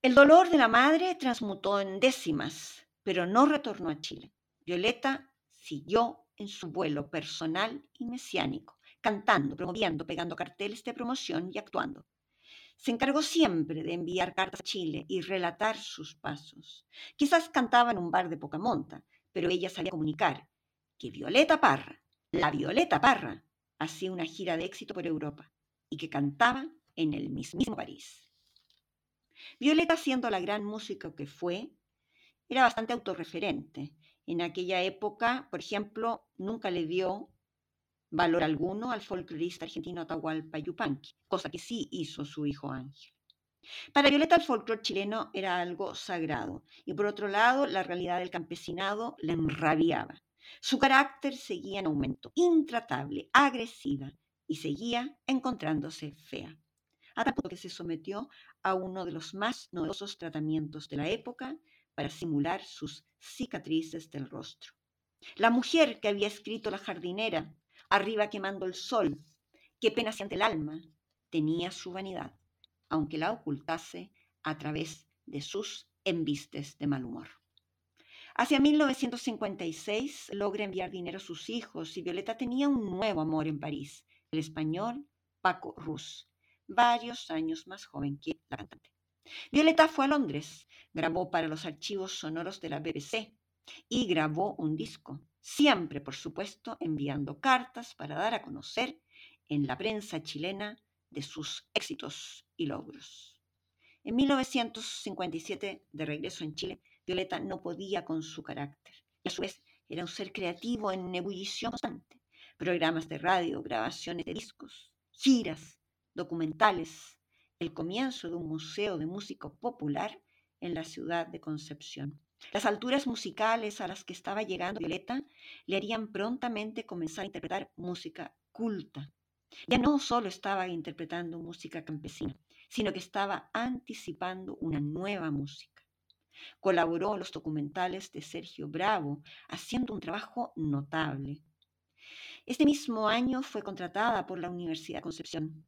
A: El dolor de la madre transmutó en décimas, pero no retornó a Chile. Violeta siguió en su vuelo personal y mesiánico, cantando, promoviendo, pegando carteles de promoción y actuando. Se encargó siempre de enviar cartas a Chile y relatar sus pasos. Quizás cantaba en un bar de poca monta, pero ella sabía comunicar que Violeta Parra, la Violeta Parra, hacía una gira de éxito por Europa y que cantaba en el mismísimo París. Violeta, siendo la gran música que fue, era bastante autorreferente. En aquella época, por ejemplo, nunca le dio valor alguno al folclorista argentino Atahualpa Yupanqui, cosa que sí hizo su hijo Ángel. Para Violeta el folclore chileno era algo sagrado y por otro lado la realidad del campesinado le enrabiaba. Su carácter seguía en aumento, intratable, agresiva y seguía encontrándose fea. A tal punto que se sometió a uno de los más novedosos tratamientos de la época para simular sus cicatrices del rostro. La mujer que había escrito la jardinera, arriba quemando el sol, qué pena siente el alma, tenía su vanidad, aunque la ocultase a través de sus embistes de mal humor. Hacia 1956 logra enviar dinero a sus hijos y Violeta tenía un nuevo amor en París, el español Paco Rus, varios años más joven que la cantante. Violeta fue a Londres, grabó para los archivos sonoros de la BBC y grabó un disco, siempre, por supuesto, enviando cartas para dar a conocer en la prensa chilena de sus éxitos y logros. En 1957, de regreso en Chile, Violeta no podía con su carácter y a su vez era un ser creativo en ebullición constante. Programas de radio, grabaciones de discos, giras, documentales, el comienzo de un museo de música popular en la ciudad de Concepción. Las alturas musicales a las que estaba llegando Violeta le harían prontamente comenzar a interpretar música culta. Ya no solo estaba interpretando música campesina, sino que estaba anticipando una nueva música. Colaboró en los documentales de Sergio Bravo, haciendo un trabajo notable. Este mismo año fue contratada por la Universidad de Concepción.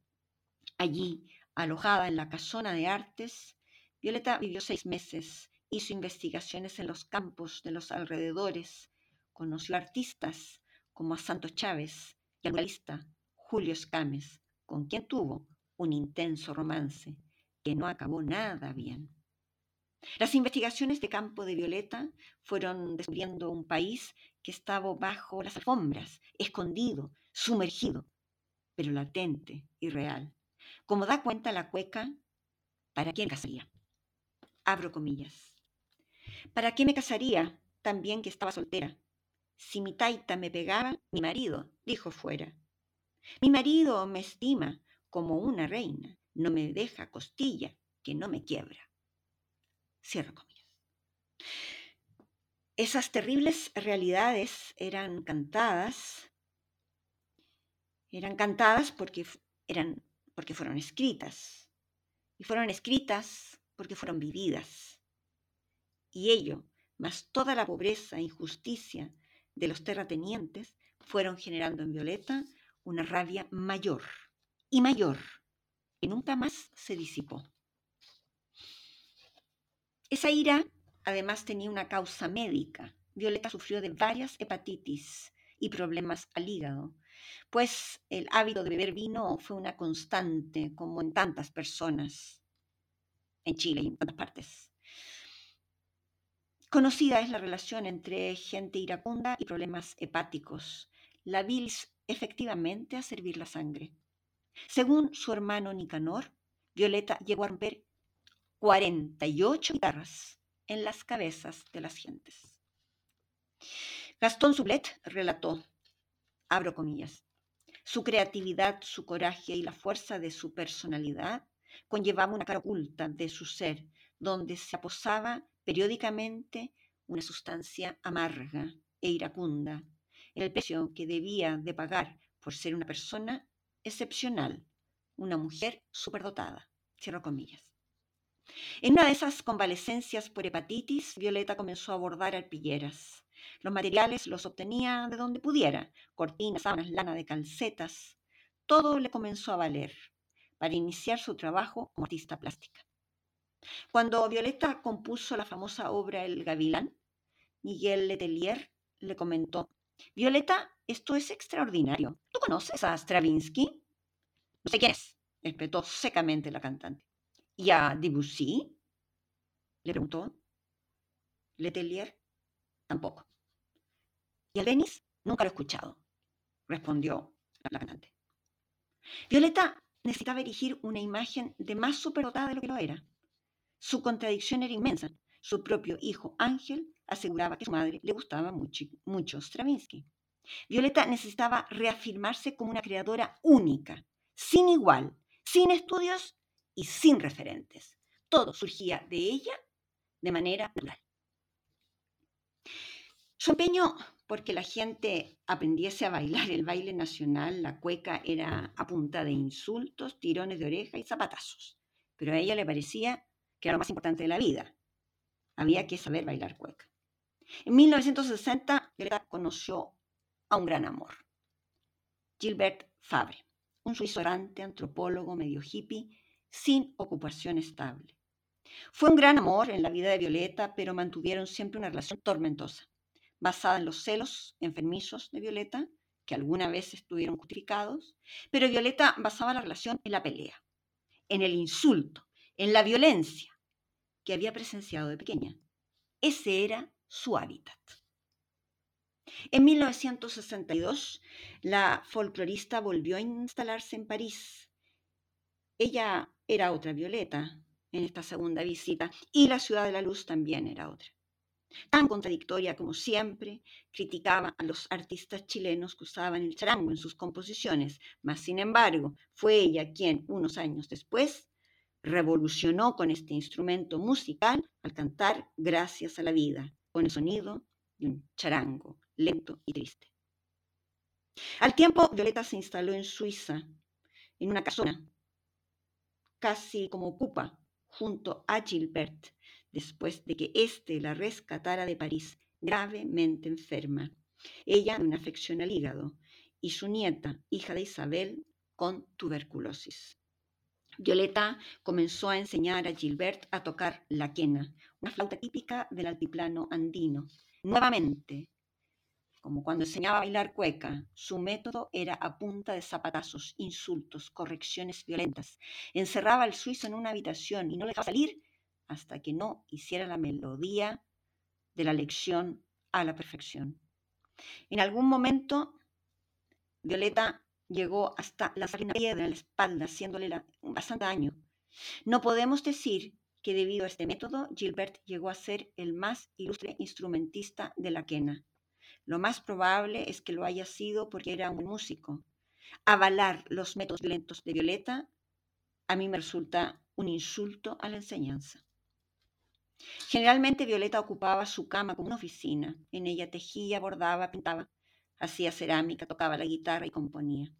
A: Allí Alojada en la Casona de Artes, Violeta vivió seis meses, hizo investigaciones en los campos de los alrededores, conoció artistas como a Santos Chávez y al muralista Julio Escames, con quien tuvo un intenso romance que no acabó nada bien. Las investigaciones de campo de Violeta fueron descubriendo un país que estaba bajo las alfombras, escondido, sumergido, pero latente y real. Como da cuenta la cueca, ¿para quién casaría? Abro comillas. ¿Para qué me casaría también que estaba soltera? Si mi taita me pegaba, mi marido, dijo fuera. Mi marido me estima como una reina, no me deja costilla que no me quiebra. Cierro comillas. Esas terribles realidades eran cantadas, eran cantadas porque eran porque fueron escritas. Y fueron escritas porque fueron vividas. Y ello, más toda la pobreza e injusticia de los terratenientes, fueron generando en Violeta una rabia mayor y mayor, que nunca más se disipó. Esa ira además tenía una causa médica. Violeta sufrió de varias hepatitis y problemas al hígado, pues el hábito de beber vino fue una constante, como en tantas personas en Chile y en tantas partes. Conocida es la relación entre gente iracunda y problemas hepáticos. La bilis efectivamente a servir la sangre. Según su hermano Nicanor, Violeta llegó a romper 48 guitarras en las cabezas de las gentes. Gastón Sublet relató, abro comillas, su creatividad, su coraje y la fuerza de su personalidad conllevaban una cara oculta de su ser, donde se aposaba periódicamente una sustancia amarga e iracunda, el precio que debía de pagar por ser una persona excepcional, una mujer superdotada. Cierro comillas. En una de esas convalecencias por hepatitis, Violeta comenzó a bordar arpilleras. Los materiales los obtenía de donde pudiera, cortinas, sábanas, lana de calcetas. Todo le comenzó a valer para iniciar su trabajo como artista plástica. Cuando Violeta compuso la famosa obra El Gavilán, Miguel Letelier le comentó, Violeta, esto es extraordinario. ¿Tú conoces a Stravinsky? No sé quién es, espetó secamente la cantante. ¿Y a Debussy? Le preguntó. Letelier, tampoco. ¿Y al Denis? Nunca lo he escuchado, respondió la cantante. Violeta necesitaba erigir una imagen de más superdotada de lo que lo era. Su contradicción era inmensa. Su propio hijo Ángel aseguraba que su madre le gustaba mucho, mucho Stravinsky. Violeta necesitaba reafirmarse como una creadora única, sin igual, sin estudios y sin referentes. Todo surgía de ella de manera natural. Su empeño porque la gente aprendiese a bailar el baile nacional, la cueca era a punta de insultos, tirones de oreja y zapatazos. Pero a ella le parecía que era lo más importante de la vida. había que saber bailar cueca. En 1960, Violeta conoció a un gran amor, Gilbert Fabre, un suizo antropólogo, medio hippie, sin ocupación estable. Fue un gran amor en la vida de Violeta, pero mantuvieron siempre una relación tormentosa, basada en los celos enfermizos de Violeta, que alguna vez estuvieron justificados, pero Violeta basaba la relación en la pelea, en el insulto, en la violencia que había presenciado de pequeña. Ese era su hábitat. En 1962, la folclorista volvió a instalarse en París. Ella era otra Violeta en esta segunda visita y la Ciudad de la Luz también era otra. Tan contradictoria como siempre, criticaba a los artistas chilenos que usaban el charango en sus composiciones, mas sin embargo fue ella quien, unos años después, revolucionó con este instrumento musical al cantar Gracias a la vida, con el sonido de un charango lento y triste. Al tiempo, Violeta se instaló en Suiza, en una casona, casi como pupa, junto a Gilbert, después de que éste la rescatara de París, gravemente enferma, ella de una afección al hígado y su nieta, hija de Isabel, con tuberculosis. Violeta comenzó a enseñar a Gilbert a tocar la quena, una flauta típica del altiplano andino. Nuevamente, como cuando enseñaba a bailar cueca, su método era a punta de zapatazos, insultos, correcciones violentas. Encerraba al suizo en una habitación y no le dejaba salir hasta que no hiciera la melodía de la lección a la perfección. En algún momento, Violeta llegó hasta la una piedra en la espalda, haciéndole bastante daño. No podemos decir que debido a este método, Gilbert llegó a ser el más ilustre instrumentista de la quena. Lo más probable es que lo haya sido porque era un músico. Avalar los métodos violentos de Violeta a mí me resulta un insulto a la enseñanza. Generalmente Violeta ocupaba su cama como una oficina. En ella tejía, bordaba, pintaba, hacía cerámica, tocaba la guitarra y componía.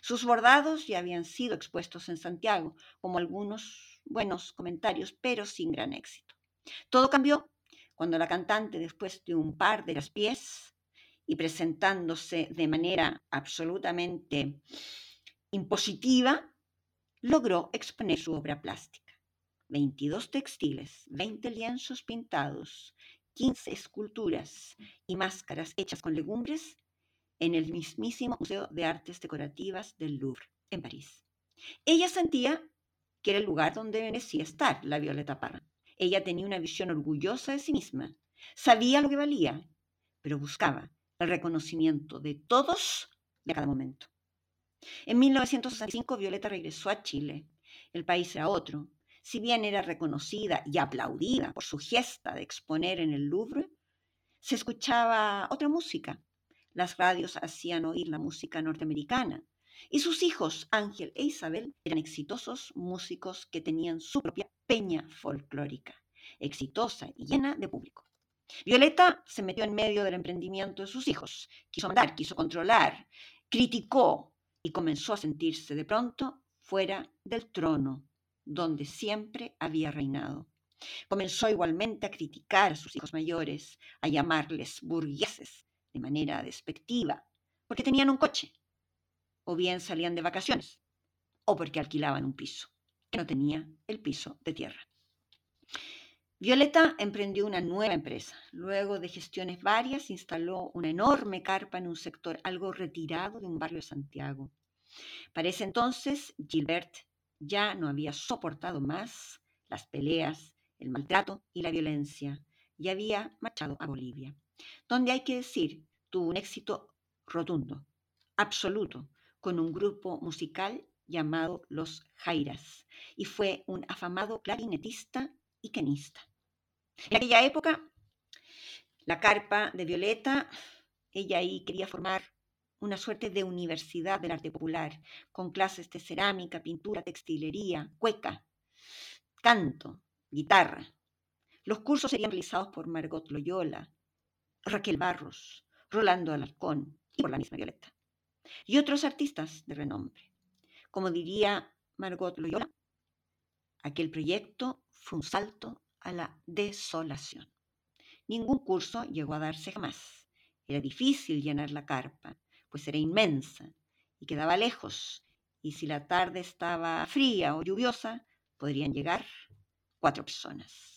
A: Sus bordados ya habían sido expuestos en Santiago, como algunos buenos comentarios, pero sin gran éxito. Todo cambió cuando la cantante, después de un par de las pies y presentándose de manera absolutamente impositiva, logró exponer su obra plástica. 22 textiles, 20 lienzos pintados, 15 esculturas y máscaras hechas con legumbres en el mismísimo Museo de Artes Decorativas del Louvre, en París. Ella sentía que era el lugar donde merecía estar la Violeta Parra. Ella tenía una visión orgullosa de sí misma, sabía lo que valía, pero buscaba el reconocimiento de todos de cada momento. En 1965 Violeta regresó a Chile. El país era otro, si bien era reconocida y aplaudida por su gesta de exponer en el Louvre, se escuchaba otra música. Las radios hacían oír la música norteamericana. Y sus hijos, Ángel e Isabel, eran exitosos músicos que tenían su propia peña folclórica, exitosa y llena de público. Violeta se metió en medio del emprendimiento de sus hijos, quiso mandar, quiso controlar, criticó y comenzó a sentirse de pronto fuera del trono donde siempre había reinado. Comenzó igualmente a criticar a sus hijos mayores, a llamarles burgueses de manera despectiva, porque tenían un coche, o bien salían de vacaciones, o porque alquilaban un piso, que no tenía el piso de tierra. Violeta emprendió una nueva empresa. Luego de gestiones varias, instaló una enorme carpa en un sector algo retirado de un barrio de Santiago. Para ese entonces, Gilbert ya no había soportado más las peleas, el maltrato y la violencia y había marchado a Bolivia, donde hay que decir, tuvo un éxito rotundo, absoluto, con un grupo musical llamado Los Jairas y fue un afamado clarinetista y quenista. En aquella época, la carpa de Violeta, ella ahí quería formar una suerte de universidad del arte popular, con clases de cerámica, pintura, textilería, cueca, canto, guitarra. Los cursos serían realizados por Margot Loyola, Raquel Barros, Rolando Alarcón y por la misma Violeta, y otros artistas de renombre. Como diría Margot Loyola, aquel proyecto fue un salto a la desolación. Ningún curso llegó a darse jamás. Era difícil llenar la carpa, pues era inmensa y quedaba lejos, y si la tarde estaba fría o lluviosa, podrían llegar cuatro personas.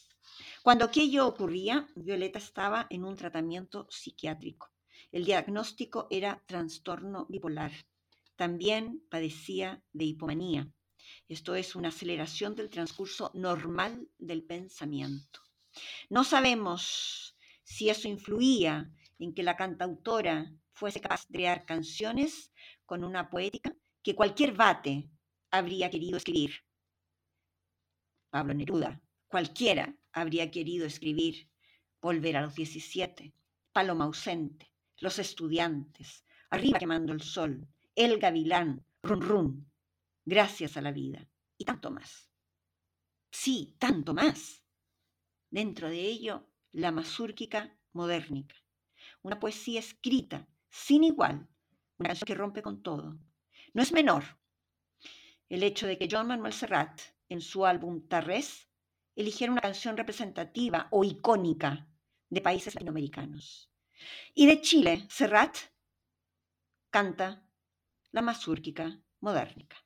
A: Cuando aquello ocurría, Violeta estaba en un tratamiento psiquiátrico. El diagnóstico era trastorno bipolar. También padecía de hipomanía. Esto es una aceleración del transcurso normal del pensamiento. No sabemos si eso influía en que la cantautora fuese capaz de crear canciones con una poética que cualquier bate habría querido escribir. Pablo Neruda, cualquiera habría querido escribir Volver a los 17, Paloma ausente, Los estudiantes, Arriba quemando el sol, El gavilán, Run Run, Gracias a la vida y tanto más. Sí, tanto más. Dentro de ello, la masúrquica modérnica, una poesía escrita sin igual, una canción que rompe con todo. No es menor el hecho de que John Manuel Serrat, en su álbum Tarrés, eligiera una canción representativa o icónica de países latinoamericanos. Y de Chile, Serrat canta la masúrquica modérnica.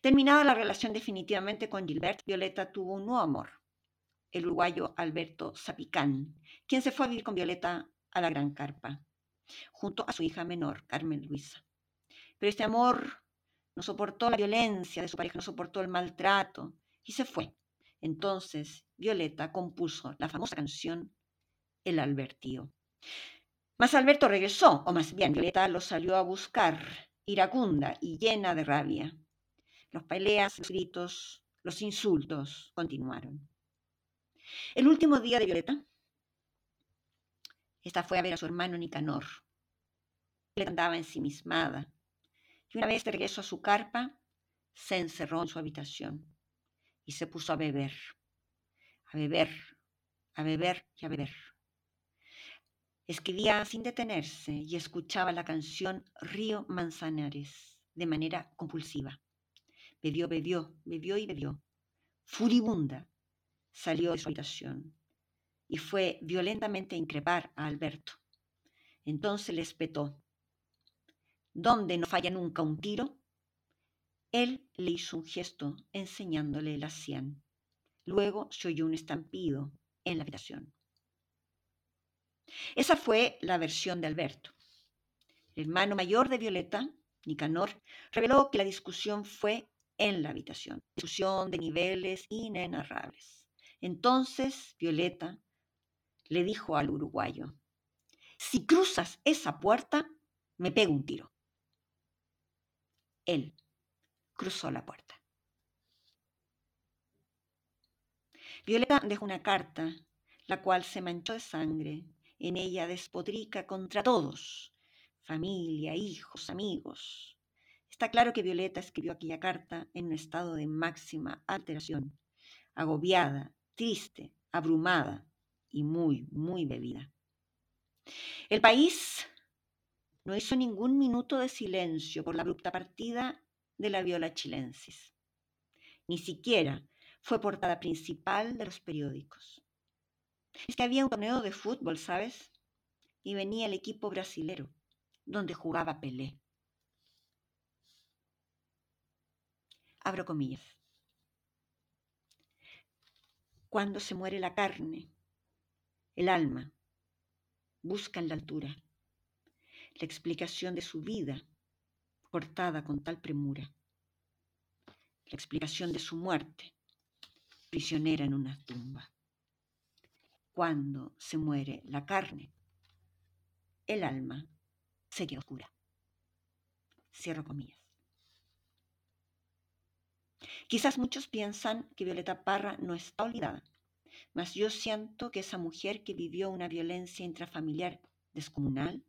A: Terminada la relación definitivamente con Gilbert, Violeta tuvo un nuevo amor, el uruguayo Alberto Zapicán, quien se fue a vivir con Violeta a la Gran Carpa, junto a su hija menor, Carmen Luisa. Pero este amor no soportó la violencia de su pareja, no soportó el maltrato y se fue. Entonces Violeta compuso la famosa canción El Albertío. Mas Alberto regresó, o más bien Violeta lo salió a buscar, iracunda y llena de rabia. Los peleas, los gritos, los insultos continuaron. El último día de Violeta, esta fue a ver a su hermano Nicanor. Él andaba ensimismada. Y una vez de regreso a su carpa, se encerró en su habitación y se puso a beber, a beber, a beber y a beber. Escribía sin detenerse y escuchaba la canción Río Manzanares de manera compulsiva. Bebió, bebió, bebió y bebió. Furibunda, salió de su habitación y fue violentamente a increpar a Alberto. Entonces le espetó. ¿Dónde no falla nunca un tiro? Él le hizo un gesto enseñándole la sien. Luego se oyó un estampido en la habitación. Esa fue la versión de Alberto. El hermano mayor de Violeta, Nicanor, reveló que la discusión fue en la habitación. Discusión de niveles inenarrables. Entonces Violeta le dijo al uruguayo, si cruzas esa puerta, me pego un tiro. Él cruzó la puerta. Violeta dejó una carta, la cual se manchó de sangre. En ella despotrica contra todos, familia, hijos, amigos, Está claro que Violeta escribió aquella carta en un estado de máxima alteración, agobiada, triste, abrumada y muy, muy bebida. El país no hizo ningún minuto de silencio por la abrupta partida de la viola chilensis. Ni siquiera fue portada principal de los periódicos. Es que había un torneo de fútbol, ¿sabes? Y venía el equipo brasilero, donde jugaba Pelé. abro comillas. Cuando se muere la carne, el alma busca en la altura la explicación de su vida cortada con tal premura, la explicación de su muerte prisionera en una tumba. Cuando se muere la carne, el alma se queda oscura. Cierro comillas. Quizás muchos piensan que Violeta Parra no está olvidada, mas yo siento que esa mujer que vivió una violencia intrafamiliar descomunal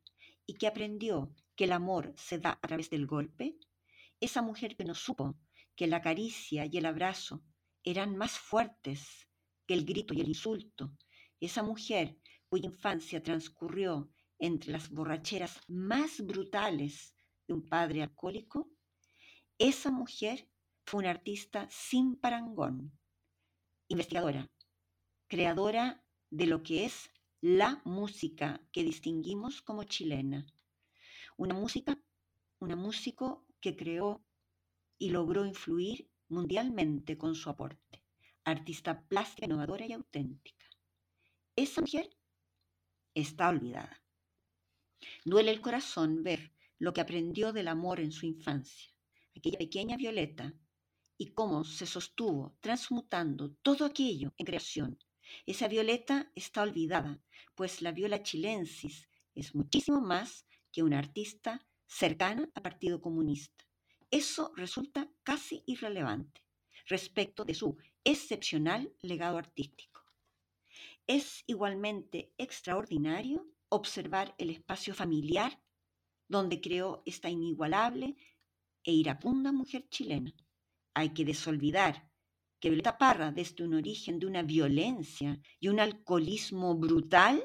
A: y que aprendió que el amor se da a través del golpe, esa mujer que no supo que la caricia y el abrazo eran más fuertes que el grito y el insulto, esa mujer cuya infancia transcurrió entre las borracheras más brutales de un padre alcohólico, esa mujer fue una artista sin parangón, investigadora, creadora de lo que es la música que distinguimos como chilena. Una música, una músico que creó y logró influir mundialmente con su aporte. Artista plástica, innovadora y auténtica. Esa mujer está olvidada. Duele el corazón ver lo que aprendió del amor en su infancia, aquella pequeña Violeta, y cómo se sostuvo transmutando todo aquello en creación. Esa Violeta está olvidada, pues la Viola chilensis es muchísimo más que una artista cercana al Partido Comunista. Eso resulta casi irrelevante respecto de su excepcional legado artístico. Es igualmente extraordinario observar el espacio familiar donde creó esta inigualable e iracunda mujer chilena. Hay que desolvidar que Violeta Parra, desde un origen de una violencia y un alcoholismo brutal,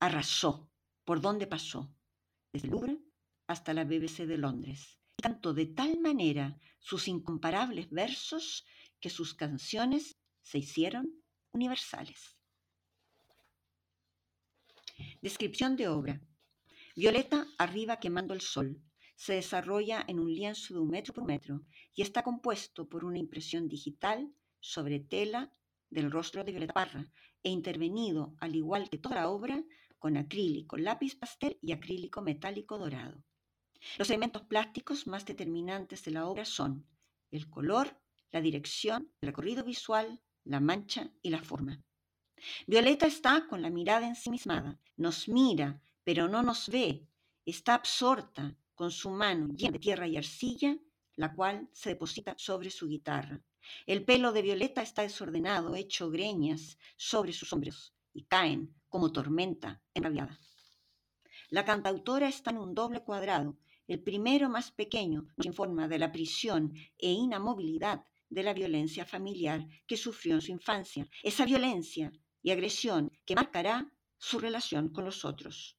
A: arrasó por donde pasó, desde Louvre hasta la BBC de Londres. Y cantó de tal manera sus incomparables versos que sus canciones se hicieron universales. Descripción de obra. Violeta arriba quemando el sol. Se desarrolla en un lienzo de un metro por metro y está compuesto por una impresión digital sobre tela del rostro de Violeta Parra e intervenido, al igual que toda la obra, con acrílico, lápiz pastel y acrílico metálico dorado. Los elementos plásticos más determinantes de la obra son el color, la dirección, el recorrido visual, la mancha y la forma. Violeta está con la mirada ensimismada, nos mira pero no nos ve, está absorta con su mano llena de tierra y arcilla, la cual se deposita sobre su guitarra. El pelo de Violeta está desordenado, hecho greñas sobre sus hombros, y caen como tormenta enrabiada. La cantautora está en un doble cuadrado. El primero, más pequeño, nos informa de la prisión e inamovilidad de la violencia familiar que sufrió en su infancia, esa violencia y agresión que marcará su relación con los otros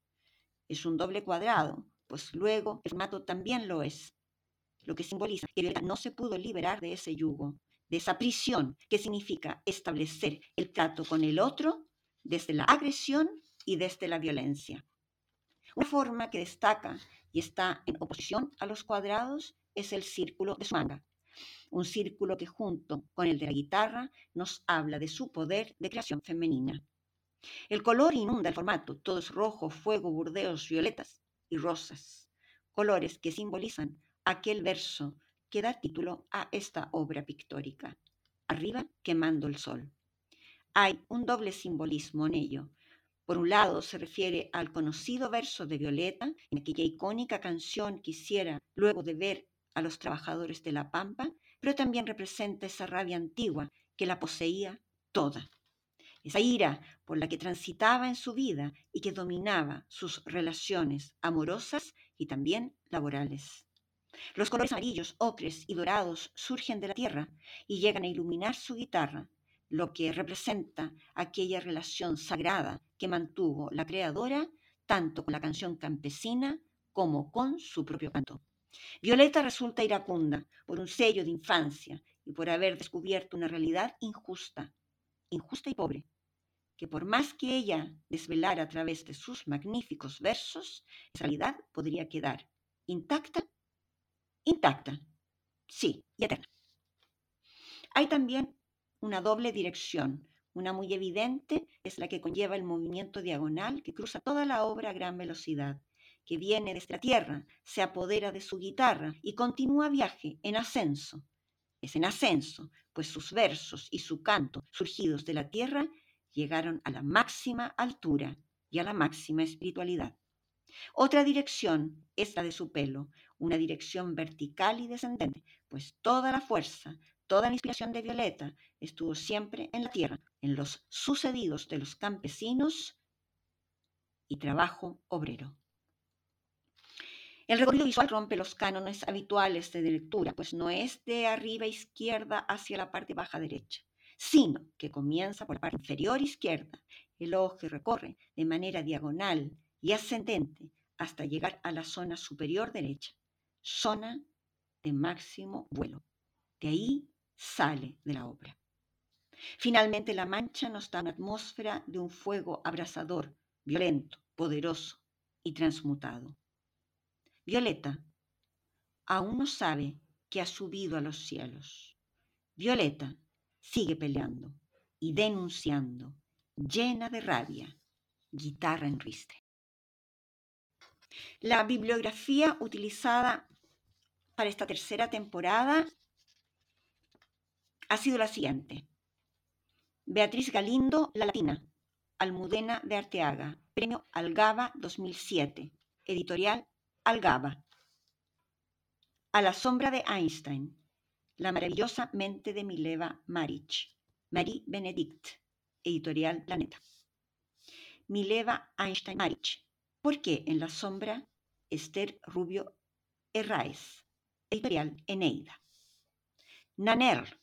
A: es un doble cuadrado, pues luego el formato también lo es, lo que simboliza que no se pudo liberar de ese yugo, de esa prisión que significa establecer el trato con el otro desde la agresión y desde la violencia. Una forma que destaca y está en oposición a los cuadrados es el círculo de su manga, un círculo que junto con el de la guitarra nos habla de su poder de creación femenina. El color inunda el formato, todo es rojo, fuego, burdeos, violetas y rosas, colores que simbolizan aquel verso que da título a esta obra pictórica. Arriba quemando el sol. Hay un doble simbolismo en ello. Por un lado se refiere al conocido verso de Violeta, en aquella icónica canción que hiciera luego de ver a los trabajadores de la Pampa, pero también representa esa rabia antigua que la poseía toda esa ira por la que transitaba en su vida y que dominaba sus relaciones amorosas y también laborales. Los colores amarillos, ocres y dorados surgen de la tierra y llegan a iluminar su guitarra, lo que representa aquella relación sagrada que mantuvo la creadora tanto con la canción campesina como con su propio canto. Violeta resulta iracunda por un sello de infancia y por haber descubierto una realidad injusta, injusta y pobre, que por más que ella desvelara a través de sus magníficos versos, esa realidad podría quedar intacta, intacta, sí, y eterna. Hay también una doble dirección, una muy evidente es la que conlleva el movimiento diagonal que cruza toda la obra a gran velocidad, que viene desde la tierra, se apodera de su guitarra y continúa viaje en ascenso. Es en ascenso, pues sus versos y su canto, surgidos de la tierra, llegaron a la máxima altura y a la máxima espiritualidad. Otra dirección es la de su pelo, una dirección vertical y descendente, pues toda la fuerza, toda la inspiración de Violeta estuvo siempre en la tierra, en los sucedidos de los campesinos y trabajo obrero. El recorrido visual rompe los cánones habituales de lectura, pues no es de arriba izquierda hacia la parte baja derecha sino que comienza por la parte inferior izquierda. El ojo recorre de manera diagonal y ascendente hasta llegar a la zona superior derecha, zona de máximo vuelo. De ahí sale de la obra. Finalmente la mancha nos da una atmósfera de un fuego abrasador, violento, poderoso y transmutado. Violeta aún no sabe que ha subido a los cielos. Violeta sigue peleando y denunciando, llena de rabia, guitarra en ristre. La bibliografía utilizada para esta tercera temporada ha sido la siguiente. Beatriz Galindo, La Latina, Almudena de Arteaga, Premio Algaba 2007, Editorial Algaba. A la sombra de Einstein, La maravillosa mente de Mileva Maric, Marie Benedict, Editorial Planeta. Mileva Einstein Maric, ¿por qué en la sombra? Esther Rubio Herráez, Editorial Eneida. Naner,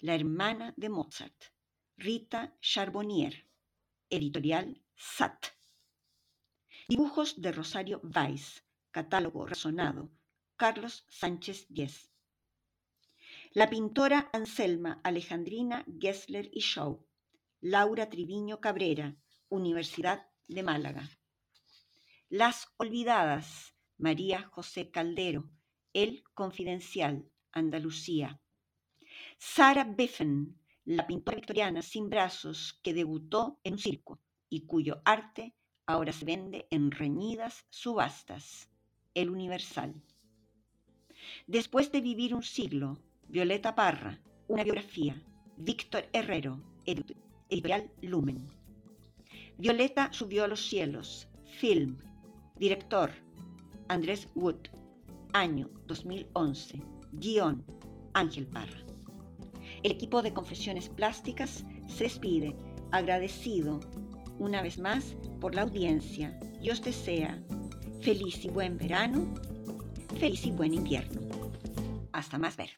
A: la hermana de Mozart, Rita Charbonnier, Editorial SAT. Dibujos de Rosario Weiss, catálogo razonado, Carlos Sánchez Diez. La pintora Anselma Alejandrina Gessler y Shaw, Laura Triviño Cabrera, Universidad de Málaga. Las Olvidadas, María José Caldero, El Confidencial, Andalucía. Sara Biffen, la pintora victoriana sin brazos que debutó en un circo y cuyo arte ahora se vende en reñidas subastas. El Universal. Después de vivir un siglo, Violeta Parra, una biografía. Víctor Herrero, editorial Lumen. Violeta subió a los cielos. Film. Director. Andrés Wood. Año 2011. Guión. Ángel Parra. El equipo de Confesiones Plásticas se despide agradecido una vez más por la audiencia y os desea feliz y buen verano, feliz y buen invierno. Hasta más ver.